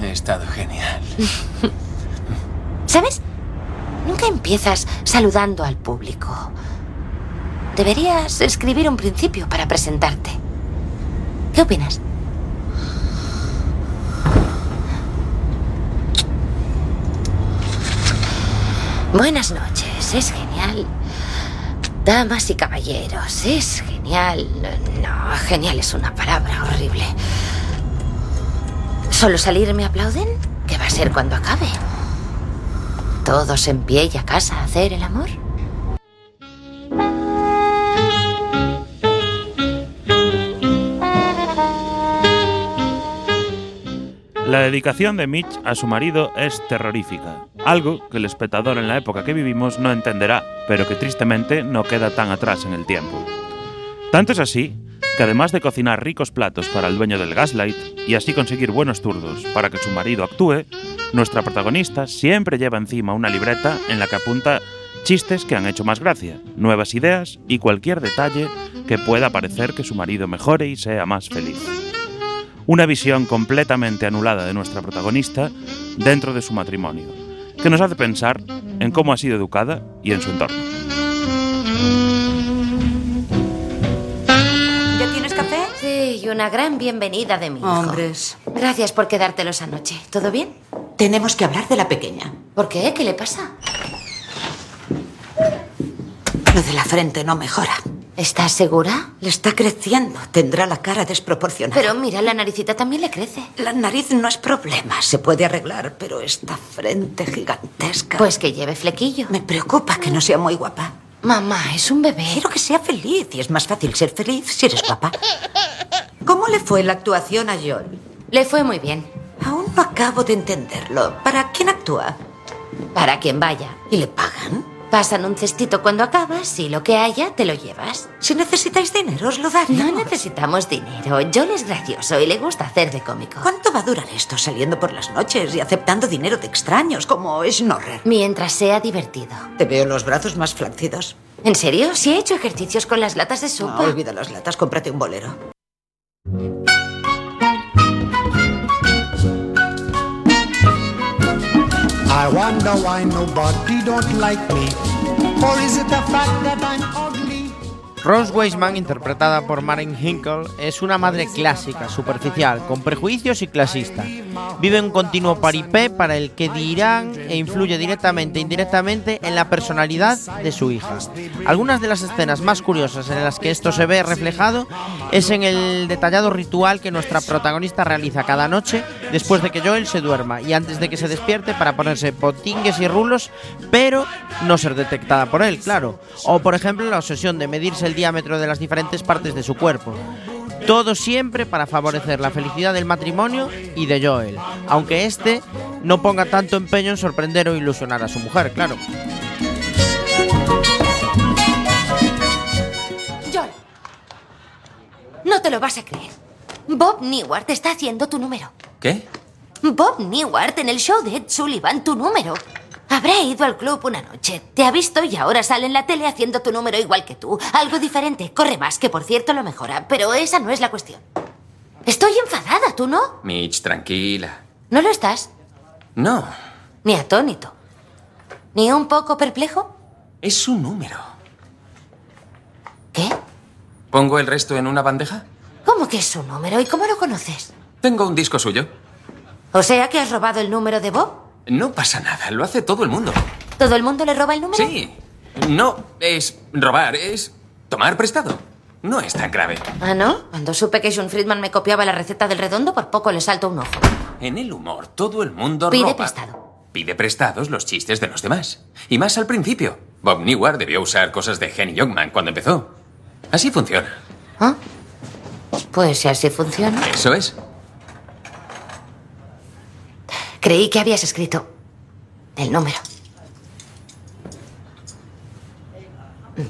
He estado genial. ¿Sabes? Nunca empiezas saludando al público. Deberías escribir un principio para presentarte. ¿Qué opinas? Buenas noches, es genial. Damas y caballeros, es genial. No, genial es una palabra horrible. ¿Solo salir me aplauden? ¿Qué va a ser cuando acabe? ¿Todos en pie y a casa a hacer el amor? La dedicación de Mitch a su marido es terrorífica, algo que el espectador en la época que vivimos no entenderá, pero que tristemente no queda tan atrás en el tiempo. Tanto es así que además de cocinar ricos platos para el dueño del Gaslight y así conseguir buenos turdos para que su marido actúe, nuestra protagonista siempre lleva encima una libreta en la que apunta chistes que han hecho más gracia, nuevas ideas y cualquier detalle que pueda parecer que su marido mejore y sea más feliz una visión completamente anulada de nuestra protagonista dentro de su matrimonio, que nos hace pensar en cómo ha sido educada y en su entorno. ¿Ya tienes café? Sí, y una gran bienvenida de mi hijo. Hombres. Gracias por quedártelos anoche. ¿Todo bien? Tenemos que hablar de la pequeña. ¿Por qué? ¿Qué le pasa? Lo de la frente no mejora. ¿Estás segura? Le está creciendo. Tendrá la cara desproporcionada. Pero mira, la naricita también le crece. La nariz no es problema. Se puede arreglar, pero esta frente gigantesca. Pues que lleve flequillo. Me preocupa que no sea muy guapa. Mamá, es un bebé. Quiero que sea feliz y es más fácil ser feliz si eres guapa. ¿Cómo le fue la actuación a John? Le fue muy bien. Aún no acabo de entenderlo. ¿Para quién actúa? Para quien vaya. ¿Y le pagan? Pasan un cestito cuando acabas y lo que haya te lo llevas. Si necesitáis dinero, os lo daríamos. No necesitamos dinero. John es gracioso y le gusta hacer de cómico. ¿Cuánto va a durar esto saliendo por las noches y aceptando dinero de extraños como Snorrer? Mientras sea divertido. Te veo los brazos más flácidos. ¿En serio? Si he hecho ejercicios con las latas de sopa. No, olvida las latas, cómprate un bolero. I wonder why nobody don't like me. Or is it the fact that I'm? Rose Weisman, interpretada por Maren Hinkle, es una madre clásica, superficial, con prejuicios y clasista. Vive un continuo paripé para el que dirán e influye directamente e indirectamente en la personalidad de su hija. Algunas de las escenas más curiosas en las que esto se ve reflejado es en el detallado ritual que nuestra protagonista realiza cada noche después de que Joel se duerma y antes de que se despierte para ponerse potingues y rulos, pero no ser detectada por él, claro. O por ejemplo la obsesión de medirse el diámetro de las diferentes partes de su cuerpo. Todo siempre para favorecer la felicidad del matrimonio y de Joel, aunque este no ponga tanto empeño en sorprender o ilusionar a su mujer, claro. Joel. No te lo vas a creer. Bob Newhart está haciendo tu número. ¿Qué? Bob Newhart en el show de Ed Sullivan, tu número. Habrá ido al club una noche, te ha visto y ahora sale en la tele haciendo tu número igual que tú. Algo diferente, corre más, que por cierto lo mejora, pero esa no es la cuestión. Estoy enfadada, ¿tú no? Mitch, tranquila. ¿No lo estás? No, Ni atónito. ¿Ni un poco perplejo? es un número. ¿Qué? ¿Pongo el resto en una bandeja? ¿Cómo que es su número y cómo lo conoces? Tengo un disco suyo. O sea que has robado el número de Bob. No pasa nada, lo hace todo el mundo. ¿Todo el mundo le roba el número? Sí. No es robar, es tomar prestado. No es tan grave. Ah, ¿no? Cuando supe que John Friedman me copiaba la receta del redondo, por poco le salto un ojo. En el humor, todo el mundo Pide roba. prestado. Pide prestados los chistes de los demás. Y más al principio. Bob Newhart debió usar cosas de Henny Youngman cuando empezó. Así funciona. ¿Ah? Pues si así funciona. Eso es. Creí que habías escrito el número.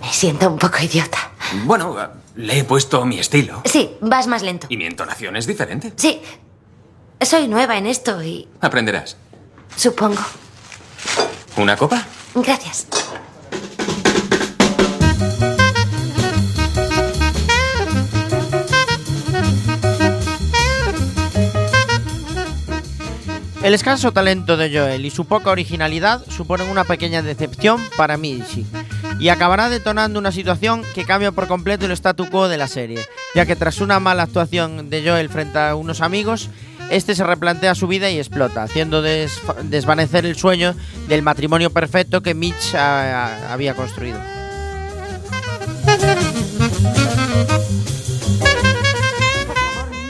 Me siento un poco idiota. Bueno, le he puesto mi estilo. Sí, vas más lento. Y mi entonación es diferente. Sí. Soy nueva en esto y Aprenderás. supongo. ¿Una copa? Gracias. El escaso talento de Joel y su poca originalidad suponen una pequeña decepción para Michi y acabará detonando una situación que cambia por completo el statu quo de la serie, ya que tras una mala actuación de Joel frente a unos amigos, este se replantea su vida y explota, haciendo desvanecer el sueño del matrimonio perfecto que Mitch había construido.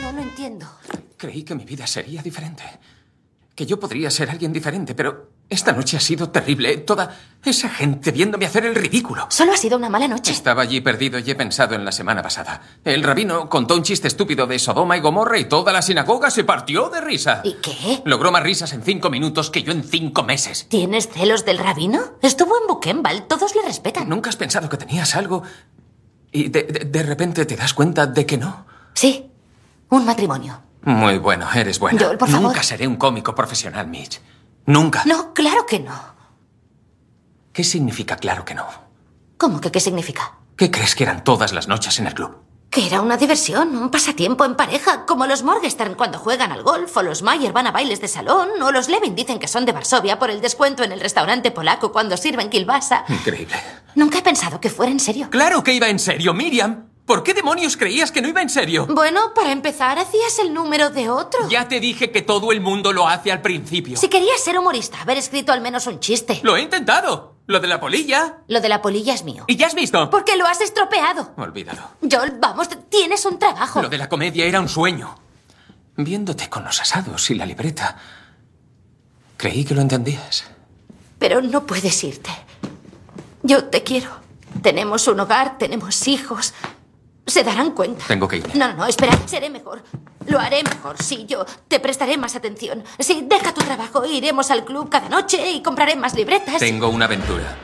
No lo entiendo. Creí que mi vida sería diferente. Que yo podría ser alguien diferente, pero esta noche ha sido terrible. Toda esa gente viéndome hacer el ridículo. Solo ha sido una mala noche. Estaba allí perdido y he pensado en la semana pasada. El rabino contó un chiste estúpido de Sodoma y Gomorra y toda la sinagoga se partió de risa. ¿Y qué? Logró más risas en cinco minutos que yo en cinco meses. ¿Tienes celos del rabino? Estuvo en Buchenwald, todos le respetan. ¿Nunca has pensado que tenías algo y de, de- de repente te das cuenta de que no? Sí, un matrimonio. Muy bueno, eres buena. Joel, por favor. Nunca seré un cómico profesional, Mitch. Nunca. No, claro que no. ¿Qué significa claro que no? ¿Cómo que qué significa? ¿Qué crees que eran todas las noches en el club? Que era una diversión, un pasatiempo en pareja, como los Morgenstern cuando juegan al golf, o los Mayer van a bailes de salón, o los Levin dicen que son de Varsovia por el descuento en el restaurante polaco cuando sirven kilbasa. Increíble. Nunca he pensado que fuera en serio. Claro que iba en serio, Miriam. ¿Por qué demonios creías que no iba en serio? Bueno, para empezar, hacías el número de otro. Ya te dije que todo el mundo lo hace al principio. Si querías ser humorista, haber escrito al menos un chiste. Lo he intentado. Lo de la polilla. Lo de la polilla es mío. ¿Y ya has visto? Porque lo has estropeado. Olvídalo. Joel, vamos, tienes un trabajo. Lo de la comedia era un sueño. Viéndote con los asados y la libreta. Creí que lo entendías. Pero no puedes irte. Yo te quiero. Tenemos un hogar, tenemos hijos. Se darán cuenta. Tengo que ir. No, no, no, espera, seré mejor. Lo haré mejor, sí, yo. Te prestaré más atención. Sí, deja tu trabajo, iremos al club cada noche y compraré más libretas. Tengo una aventura.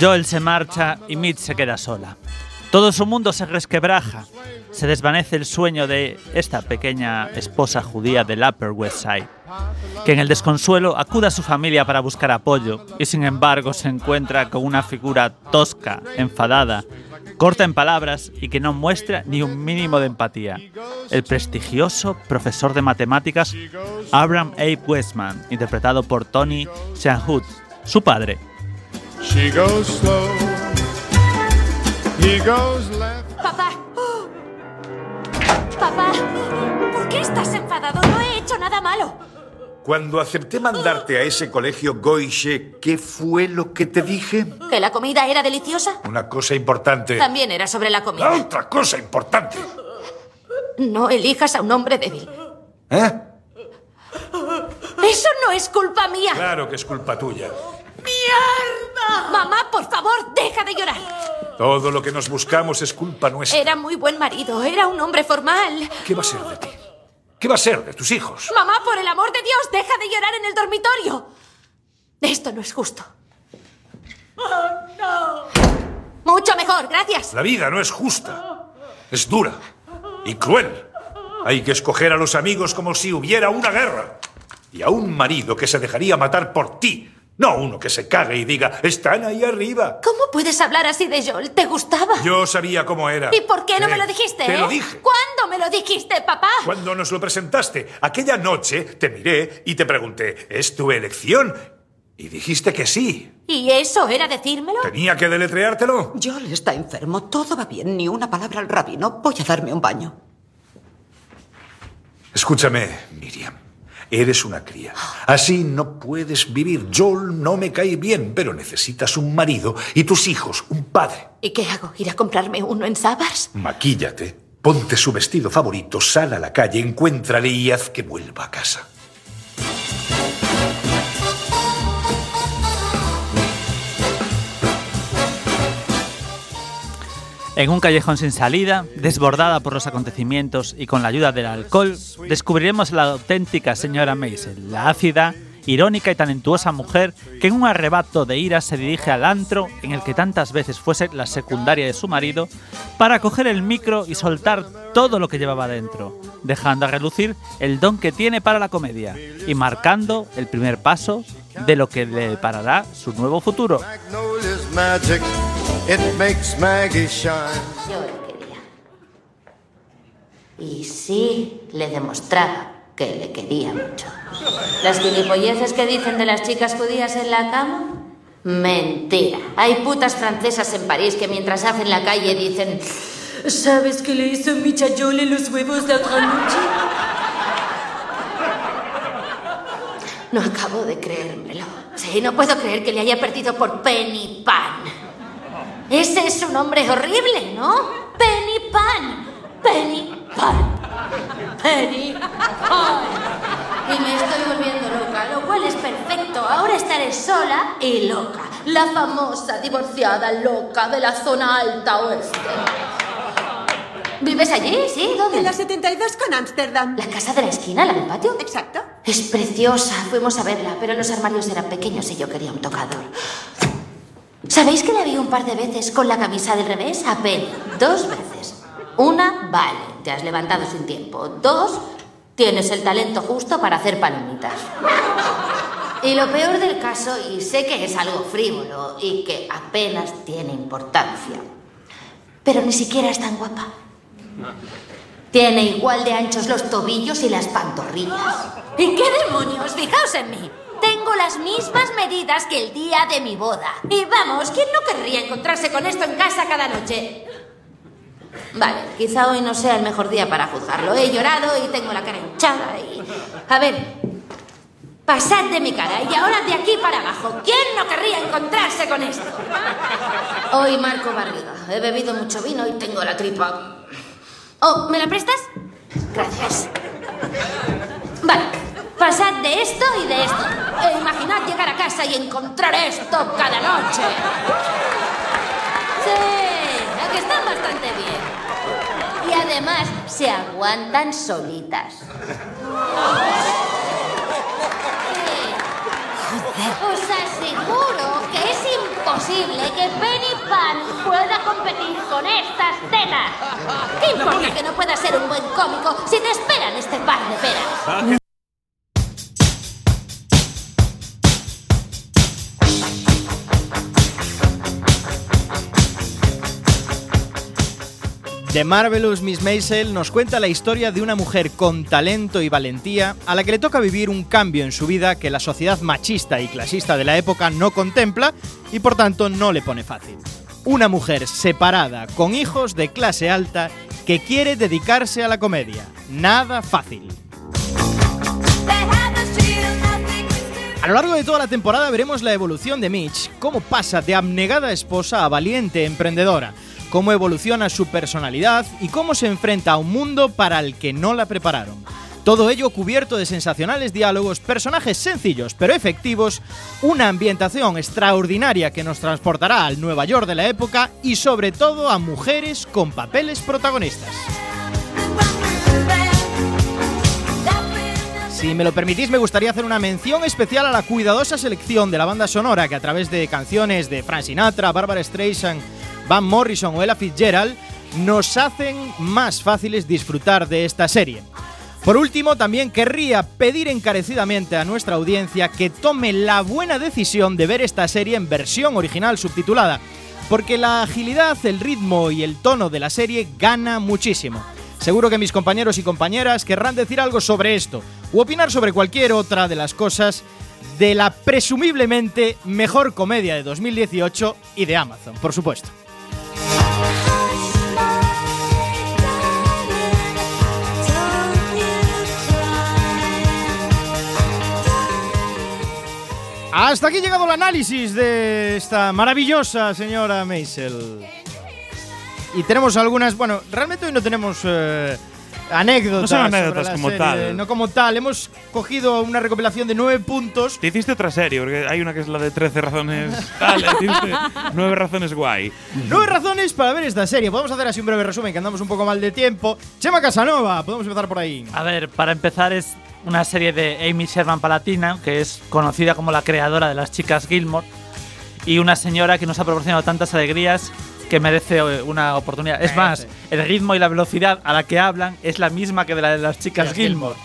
Joel se marcha y Mitch se queda sola. Todo su mundo se resquebraja. Se desvanece el sueño de esta pequeña esposa judía del Upper West Side que en el desconsuelo acude a su familia para buscar apoyo y sin embargo se encuentra con una figura tosca, enfadada, corta en palabras y que no muestra ni un mínimo de empatía. El prestigioso profesor de matemáticas Abraham Abe Westman, interpretado por Tony Shanhood, su padre. She goes slow. He goes left. Papá. Papá. ¿Por qué estás enfadado? No he hecho nada malo. Cuando acepté mandarte a ese colegio Goiche, ¿qué fue lo que te dije? ¿Que la comida era deliciosa? Una cosa importante. También era sobre la La comida. otra cosa importante. No elijas a un hombre débil. ¿Eh? Eso no es culpa mía. Claro que es culpa tuya. ¡Mierda! Mamá, por favor, deja de llorar. Todo lo que nos buscamos es culpa nuestra. Era muy buen marido, era un hombre formal. ¿Qué va a ser de ti? ¿Qué va a ser de tus hijos? Mamá, por el amor de Dios, deja de llorar en el dormitorio. Esto no es justo. Mucho mejor, gracias. La vida no es justa. Es dura y cruel. Hay que escoger a los amigos como si hubiera una guerra. Y a un marido que se dejaría matar por ti. No uno que se cague y diga, están ahí arriba. ¿Cómo puedes hablar así de Joel? ¿Te gustaba? Yo sabía cómo era. ¿Y por qué no me lo dijiste? Te eh? lo dije. ¿Cuándo me lo dijiste, papá? Cuando nos lo presentaste, aquella noche te miré y te pregunté, ¿es tu elección? Y dijiste que sí. ¿Y eso era decírmelo? ¿Tenía que deletreártelo? Joel está enfermo, todo va bien, ni una palabra al rabino. Voy a darme un baño. Escúchame, Miriam. Eres una cría. Así no puedes vivir. Joel no me cae bien, pero necesitas un marido y tus hijos un padre. ¿Y qué hago? ¿Ir a comprarme uno en Sabars? Maquíllate, ponte su vestido favorito, sal a la calle, encuéntrale y haz que vuelva a casa. En un callejón sin salida, desbordada por los acontecimientos y con la ayuda del alcohol, descubriremos a la auténtica señora Maisel, la ácida, irónica y talentuosa mujer que en un arrebato de ira se dirige al antro en el que tantas veces fuese la secundaria de su marido para coger el micro y soltar todo lo que llevaba dentro, dejando a relucir el don que tiene para la comedia y marcando el primer paso de lo que le deparará su nuevo futuro. Yo le quería. Y sí, le demostraba que le quería mucho. Las gilipolleces que dicen de las chicas judías en la cama. Mentira. Hay putas francesas en París que mientras hacen la calle dicen. ¿Sabes qué le hizo mi chayol en los huevos la otra noche? No acabo de creérmelo. Sí, no puedo creer que le haya perdido por Penny Pan. Ese es un nombre horrible, ¿no? Penny Pan. Penny Pan. Penny Pan. Y me estoy volviendo loca, lo cual es perfecto. Ahora estaré sola y loca. La famosa divorciada loca de la zona alta oeste. ¿Vives allí? ¿Sí? ¿Dónde? En la 72 con Ámsterdam. ¿La casa de la esquina, la del patio? Exacto. Es preciosa. Fuimos a verla, pero los armarios eran pequeños y yo quería un tocador. ¿Sabéis que la vi un par de veces con la camisa del revés? A Penny. Dos veces. Una, vale, te has levantado sin tiempo. Dos, tienes el talento justo para hacer palomitas. Y lo peor del caso, y sé que es algo frívolo y que apenas tiene importancia, pero ni siquiera es tan guapa. Tiene igual de anchos los tobillos y las pantorrillas. ¿Y qué demonios? Fijaos en mí. Tengo las mismas medidas que el día de mi boda. Y vamos, ¿quién no querría encontrarse con esto en casa cada noche? Vale, quizá hoy no sea el mejor día para juzgarlo. He llorado y tengo la cara hinchada y... A ver, pasad de mi cara y ahora de aquí para abajo. ¿Quién no querría encontrarse con esto? Hoy marco barriga. He bebido mucho vino y tengo la tripa... Oh, ¿me la prestas? Gracias. Vale, pasad de esto y de esto. E imaginad llegar a casa y encontrar esto cada noche. Sí, a que están bastante bien. Y además se aguantan solitas. Sí. O sea, sí. aseguro imposible que Penny Pan pueda competir con estas tetas. ¿Qué importa que no pueda ser un buen cómico si te esperan este par de peras? The Marvelous Miss Maisel nos cuenta la historia de una mujer con talento y valentía a la que le toca vivir un cambio en su vida que la sociedad machista y clasista de la época no contempla y por tanto no le pone fácil. Una mujer separada, con hijos de clase alta, que quiere dedicarse a la comedia. Nada fácil. A lo largo de toda la temporada veremos la evolución de Mitch, cómo pasa de abnegada esposa a valiente emprendedora, cómo evoluciona su personalidad y cómo se enfrenta a un mundo para el que no la prepararon. Todo ello cubierto de sensacionales diálogos, personajes sencillos pero efectivos, una ambientación extraordinaria que nos transportará al Nueva York de la época y sobre todo a mujeres con papeles protagonistas. Si me lo permitís, me gustaría hacer una mención especial a la cuidadosa selección de la banda sonora que a través de canciones de Frank Sinatra, Barbara Streisand, Van Morrison o Ella Fitzgerald nos hacen más fáciles disfrutar de esta serie. Por último, también querría pedir encarecidamente a nuestra audiencia que tome la buena decisión de ver esta serie en versión original subtitulada, porque la agilidad, el ritmo y el tono de la serie gana muchísimo. Seguro que mis compañeros y compañeras querrán decir algo sobre esto, u opinar sobre cualquier otra de las cosas de la presumiblemente mejor comedia de 2018 y de Amazon, por supuesto. Hasta aquí ha llegado el análisis de esta maravillosa señora Maisel. Y tenemos algunas, bueno, realmente hoy no tenemos eh, anécdotas. No son sobre anécdotas la como serie, tal. No como tal. Hemos cogido una recopilación de nueve puntos. Te hiciste otra serie, porque hay una que es la de 13 razones. Vale, hiciste 9 razones guay. Nueve razones para ver esta serie. Podemos hacer así un breve resumen, que andamos un poco mal de tiempo. Chema Casanova, podemos empezar por ahí. A ver, para empezar es una serie de Amy Sherman Palatina, que es conocida como la creadora de las chicas Gilmore, y una señora que nos ha proporcionado tantas alegrías que merece eh, una oportunidad. Es más, el ritmo y la velocidad a la que hablan es la misma que de la de las chicas Gilmore.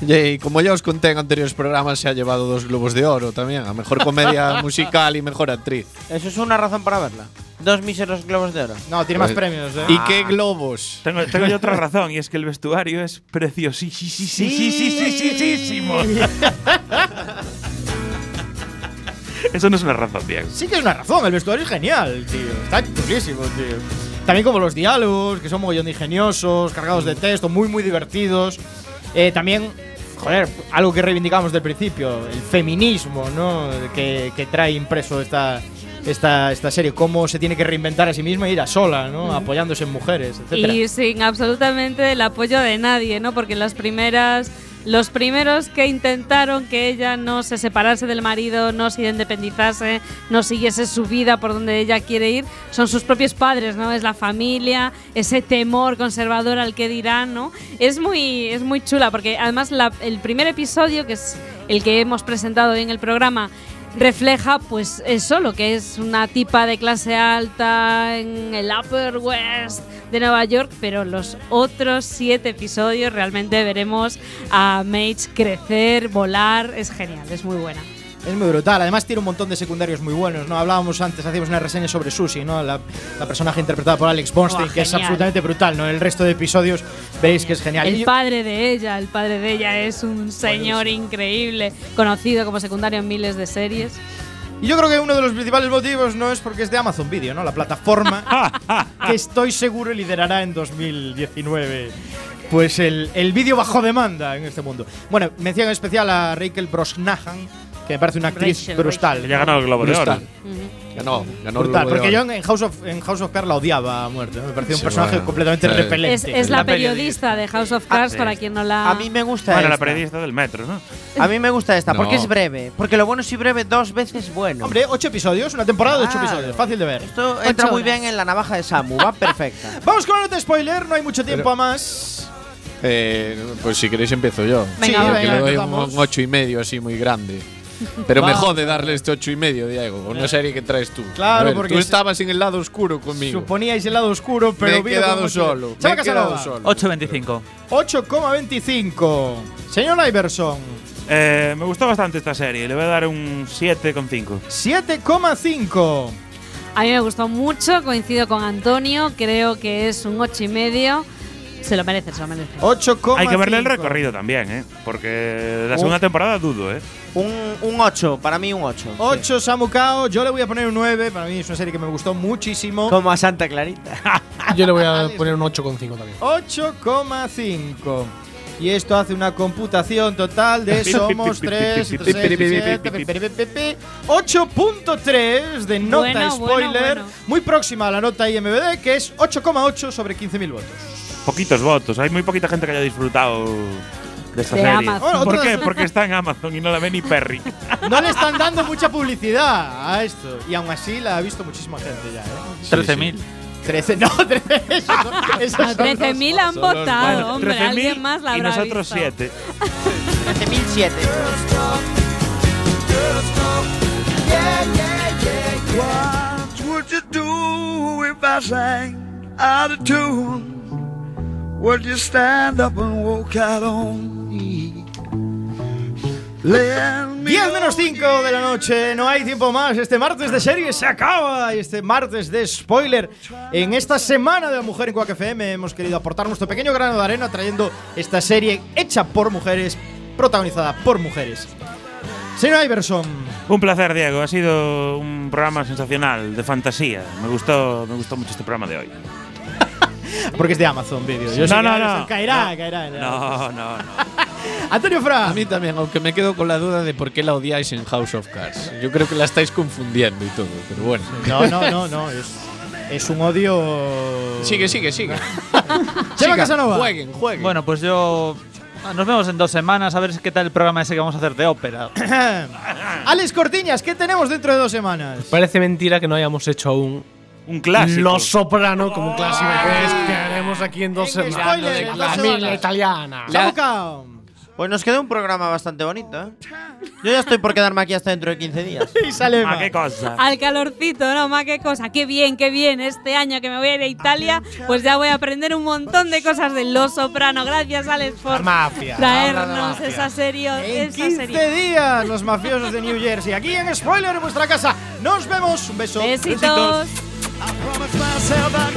Y como ya os conté en anteriores programas, se ha llevado dos globos de oro también, a mejor comedia musical y mejor actriz. Eso es una razón para verla. Dos míseros globos de oro. No, tiene más premios, ¿eh? ¿Y qué globos? Tengo, tengo yo otra razón, y es que el vestuario es preciosísimo. Eso no es una razón, Diego. Sí que es una razón, el vestuario es genial, tío. Está chulísimo, tío. También como los diálogos, que son mogollón de ingeniosos, cargados de texto, muy, muy divertidos. Eh, también, joder, algo que reivindicamos del principio, el feminismo, ¿no? Que, que trae impreso esta, esta, esta serie. Cómo se tiene que reinventar a sí misma y ir a sola, ¿no? Apoyándose en mujeres, etc. Y sin absolutamente el apoyo de nadie, ¿no? Porque las primeras. Los primeros que intentaron que ella no se separase del marido, no se independizase, no siguiese su vida por donde ella quiere ir, son sus propios padres, ¿no? Es la familia, ese temor conservador al que dirán, ¿no? Es muy, es muy chula, porque además el primer episodio, que es el que hemos presentado hoy en el programa, refleja pues eso, lo que es una tipa de clase alta en el Upper West de Nueva York, pero los otros siete episodios realmente veremos a Mage crecer, volar, es genial, es muy buena. Es muy brutal. Además tiene un montón de secundarios muy buenos, ¿no? Hablábamos antes, hacíamos una reseña sobre Susie, ¿no? La, la personaje interpretada por Alex Borstein, Buah, que es absolutamente brutal, ¿no? El resto de episodios veréis que es genial. El padre de ella, el padre de ella es un señor increíble, conocido como secundario en miles de series. Y yo creo que uno de los principales motivos no es porque es de Amazon Video, ¿no? La plataforma que estoy seguro liderará en 2019 pues el, el vídeo bajo demanda en este mundo. Bueno, mención especial a Rachel Brosnahan, que me parece una actriz Rachel, brutal. Rachel. Ya ha ganado el Globo de Oro. Brutal. Ganó, ganó el Brutal, de porque yo en House of, en House of Cards la odiaba a muerte. Me parecía un personaje bueno. completamente Sí. repelente. Es, es la, La periodista de House of Cards, sí. para quien no la. A mí me gusta Bueno, la esta. periodista del metro, ¿no? A mí me gusta esta, porque No. es breve. Porque lo bueno si breve dos veces bueno. Hombre, ocho episodios, una temporada de ocho Claro. episodios, fácil de ver. Esto entra muy horas. bien en la navaja de Samu, va perfecta. Vamos con la nota spoiler, no hay mucho tiempo Pero- a más. Eh, pues si queréis empiezo yo. Venga, Sí, Porque venga, le doy un, un ocho y medio así muy grande. Pero me Vamos jode darle este ocho y medio, Diego, una serie que traes tú. Claro, A ver, porque tú es- estabas en el lado oscuro conmigo. Suponíais el lado oscuro, pero me he quedado solo. Me he quedado solo. 8.25. 8,25. Señor Iverson, Eh, me gustó bastante esta serie. Le voy a dar un 7,5. 7,5. A mí me gustó mucho, coincido con Antonio, creo que es un ocho y medio. Se lo merece, se lo merece. 8,5. Hay que verle el recorrido también, ¿eh? Porque la segunda Uf. temporada dudo, ¿eh? Un, un 8, para mí un 8. 8 Samukao, yo le voy a poner un 9. Para mí es una serie que me gustó muchísimo. Como a Santa Clarita. Yo le voy a poner un 8,5 también. 8,5. Y esto hace una computación total de somos 3, 8.3 de nota Bueno, bueno, spoiler, bueno. muy próxima a la nota IMBD, que es 8,8 sobre 15.000 votos. Poquitos votos. Hay muy poquita gente que haya disfrutado de esta De serie. Amazon. ¿Por qué? Porque está en Amazon y no la ve ni Perry. No le están dando mucha publicidad a esto. Y aún así la ha visto muchísima gente ya, ¿eh? 13.000. 13, no, 13. Esos, esos A son 13.000 han votado, hombre. 13.000 Alguien más la y habrá nosotros visto. 7. 13.007. What would you do if I sang out of tune? Would you stand up and walk out on me? Lend me 10 menos 5 de la noche, no hay tiempo más. Este martes de serie se acaba. Y este martes de spoiler. En esta semana de la mujer en Quack FM hemos querido aportar nuestro pequeño grano de arena trayendo esta serie hecha por mujeres, protagonizada por mujeres. Señor Iverson, Un placer, Diego. Ha sido un programa sensacional, de fantasía. Me gustó, me gustó mucho este programa de hoy. porque es de Amazon Video. Yo sé No, no, no. Caerá, No. caerá. No, no, no. Antonio Fra. A mí también, aunque me quedo con la duda de por qué la odiáis en House of Cards. Yo creo que la estáis confundiendo y todo, pero bueno. No, no, no, no. Es, es un odio. Sigue, sigue, sigue. Chema Casanova. Jueguen, jueguen. Bueno, pues yo. ah, Nos vemos en dos semanas a ver qué tal el programa ese que vamos a hacer de ópera. Alex Cortiñas, ¿qué tenemos dentro de dos semanas? Parece mentira que no hayamos hecho aún Un clásico. Los Soprano como un clásico que es que haremos aquí en dos En semanas. spoiler, la familia semanas. italiana. Samucao. Pues nos quedó un programa bastante bonito, ¿eh? Yo ya estoy por quedarme aquí hasta dentro de 15 días. Y sale Ah, qué cosa. Al calorcito, no más qué cosa. Qué bien, qué bien. Este año que me voy a ir a Italia, pues ya voy a aprender un montón de cosas de Los Soprano. Gracias, Alex, por mafia. traernos esa serie. En esa 15 serie. días, los mafiosos de New Jersey. Aquí en Spoiler en vuestra casa. Nos vemos. Un beso. Besitos. I promised myself I'd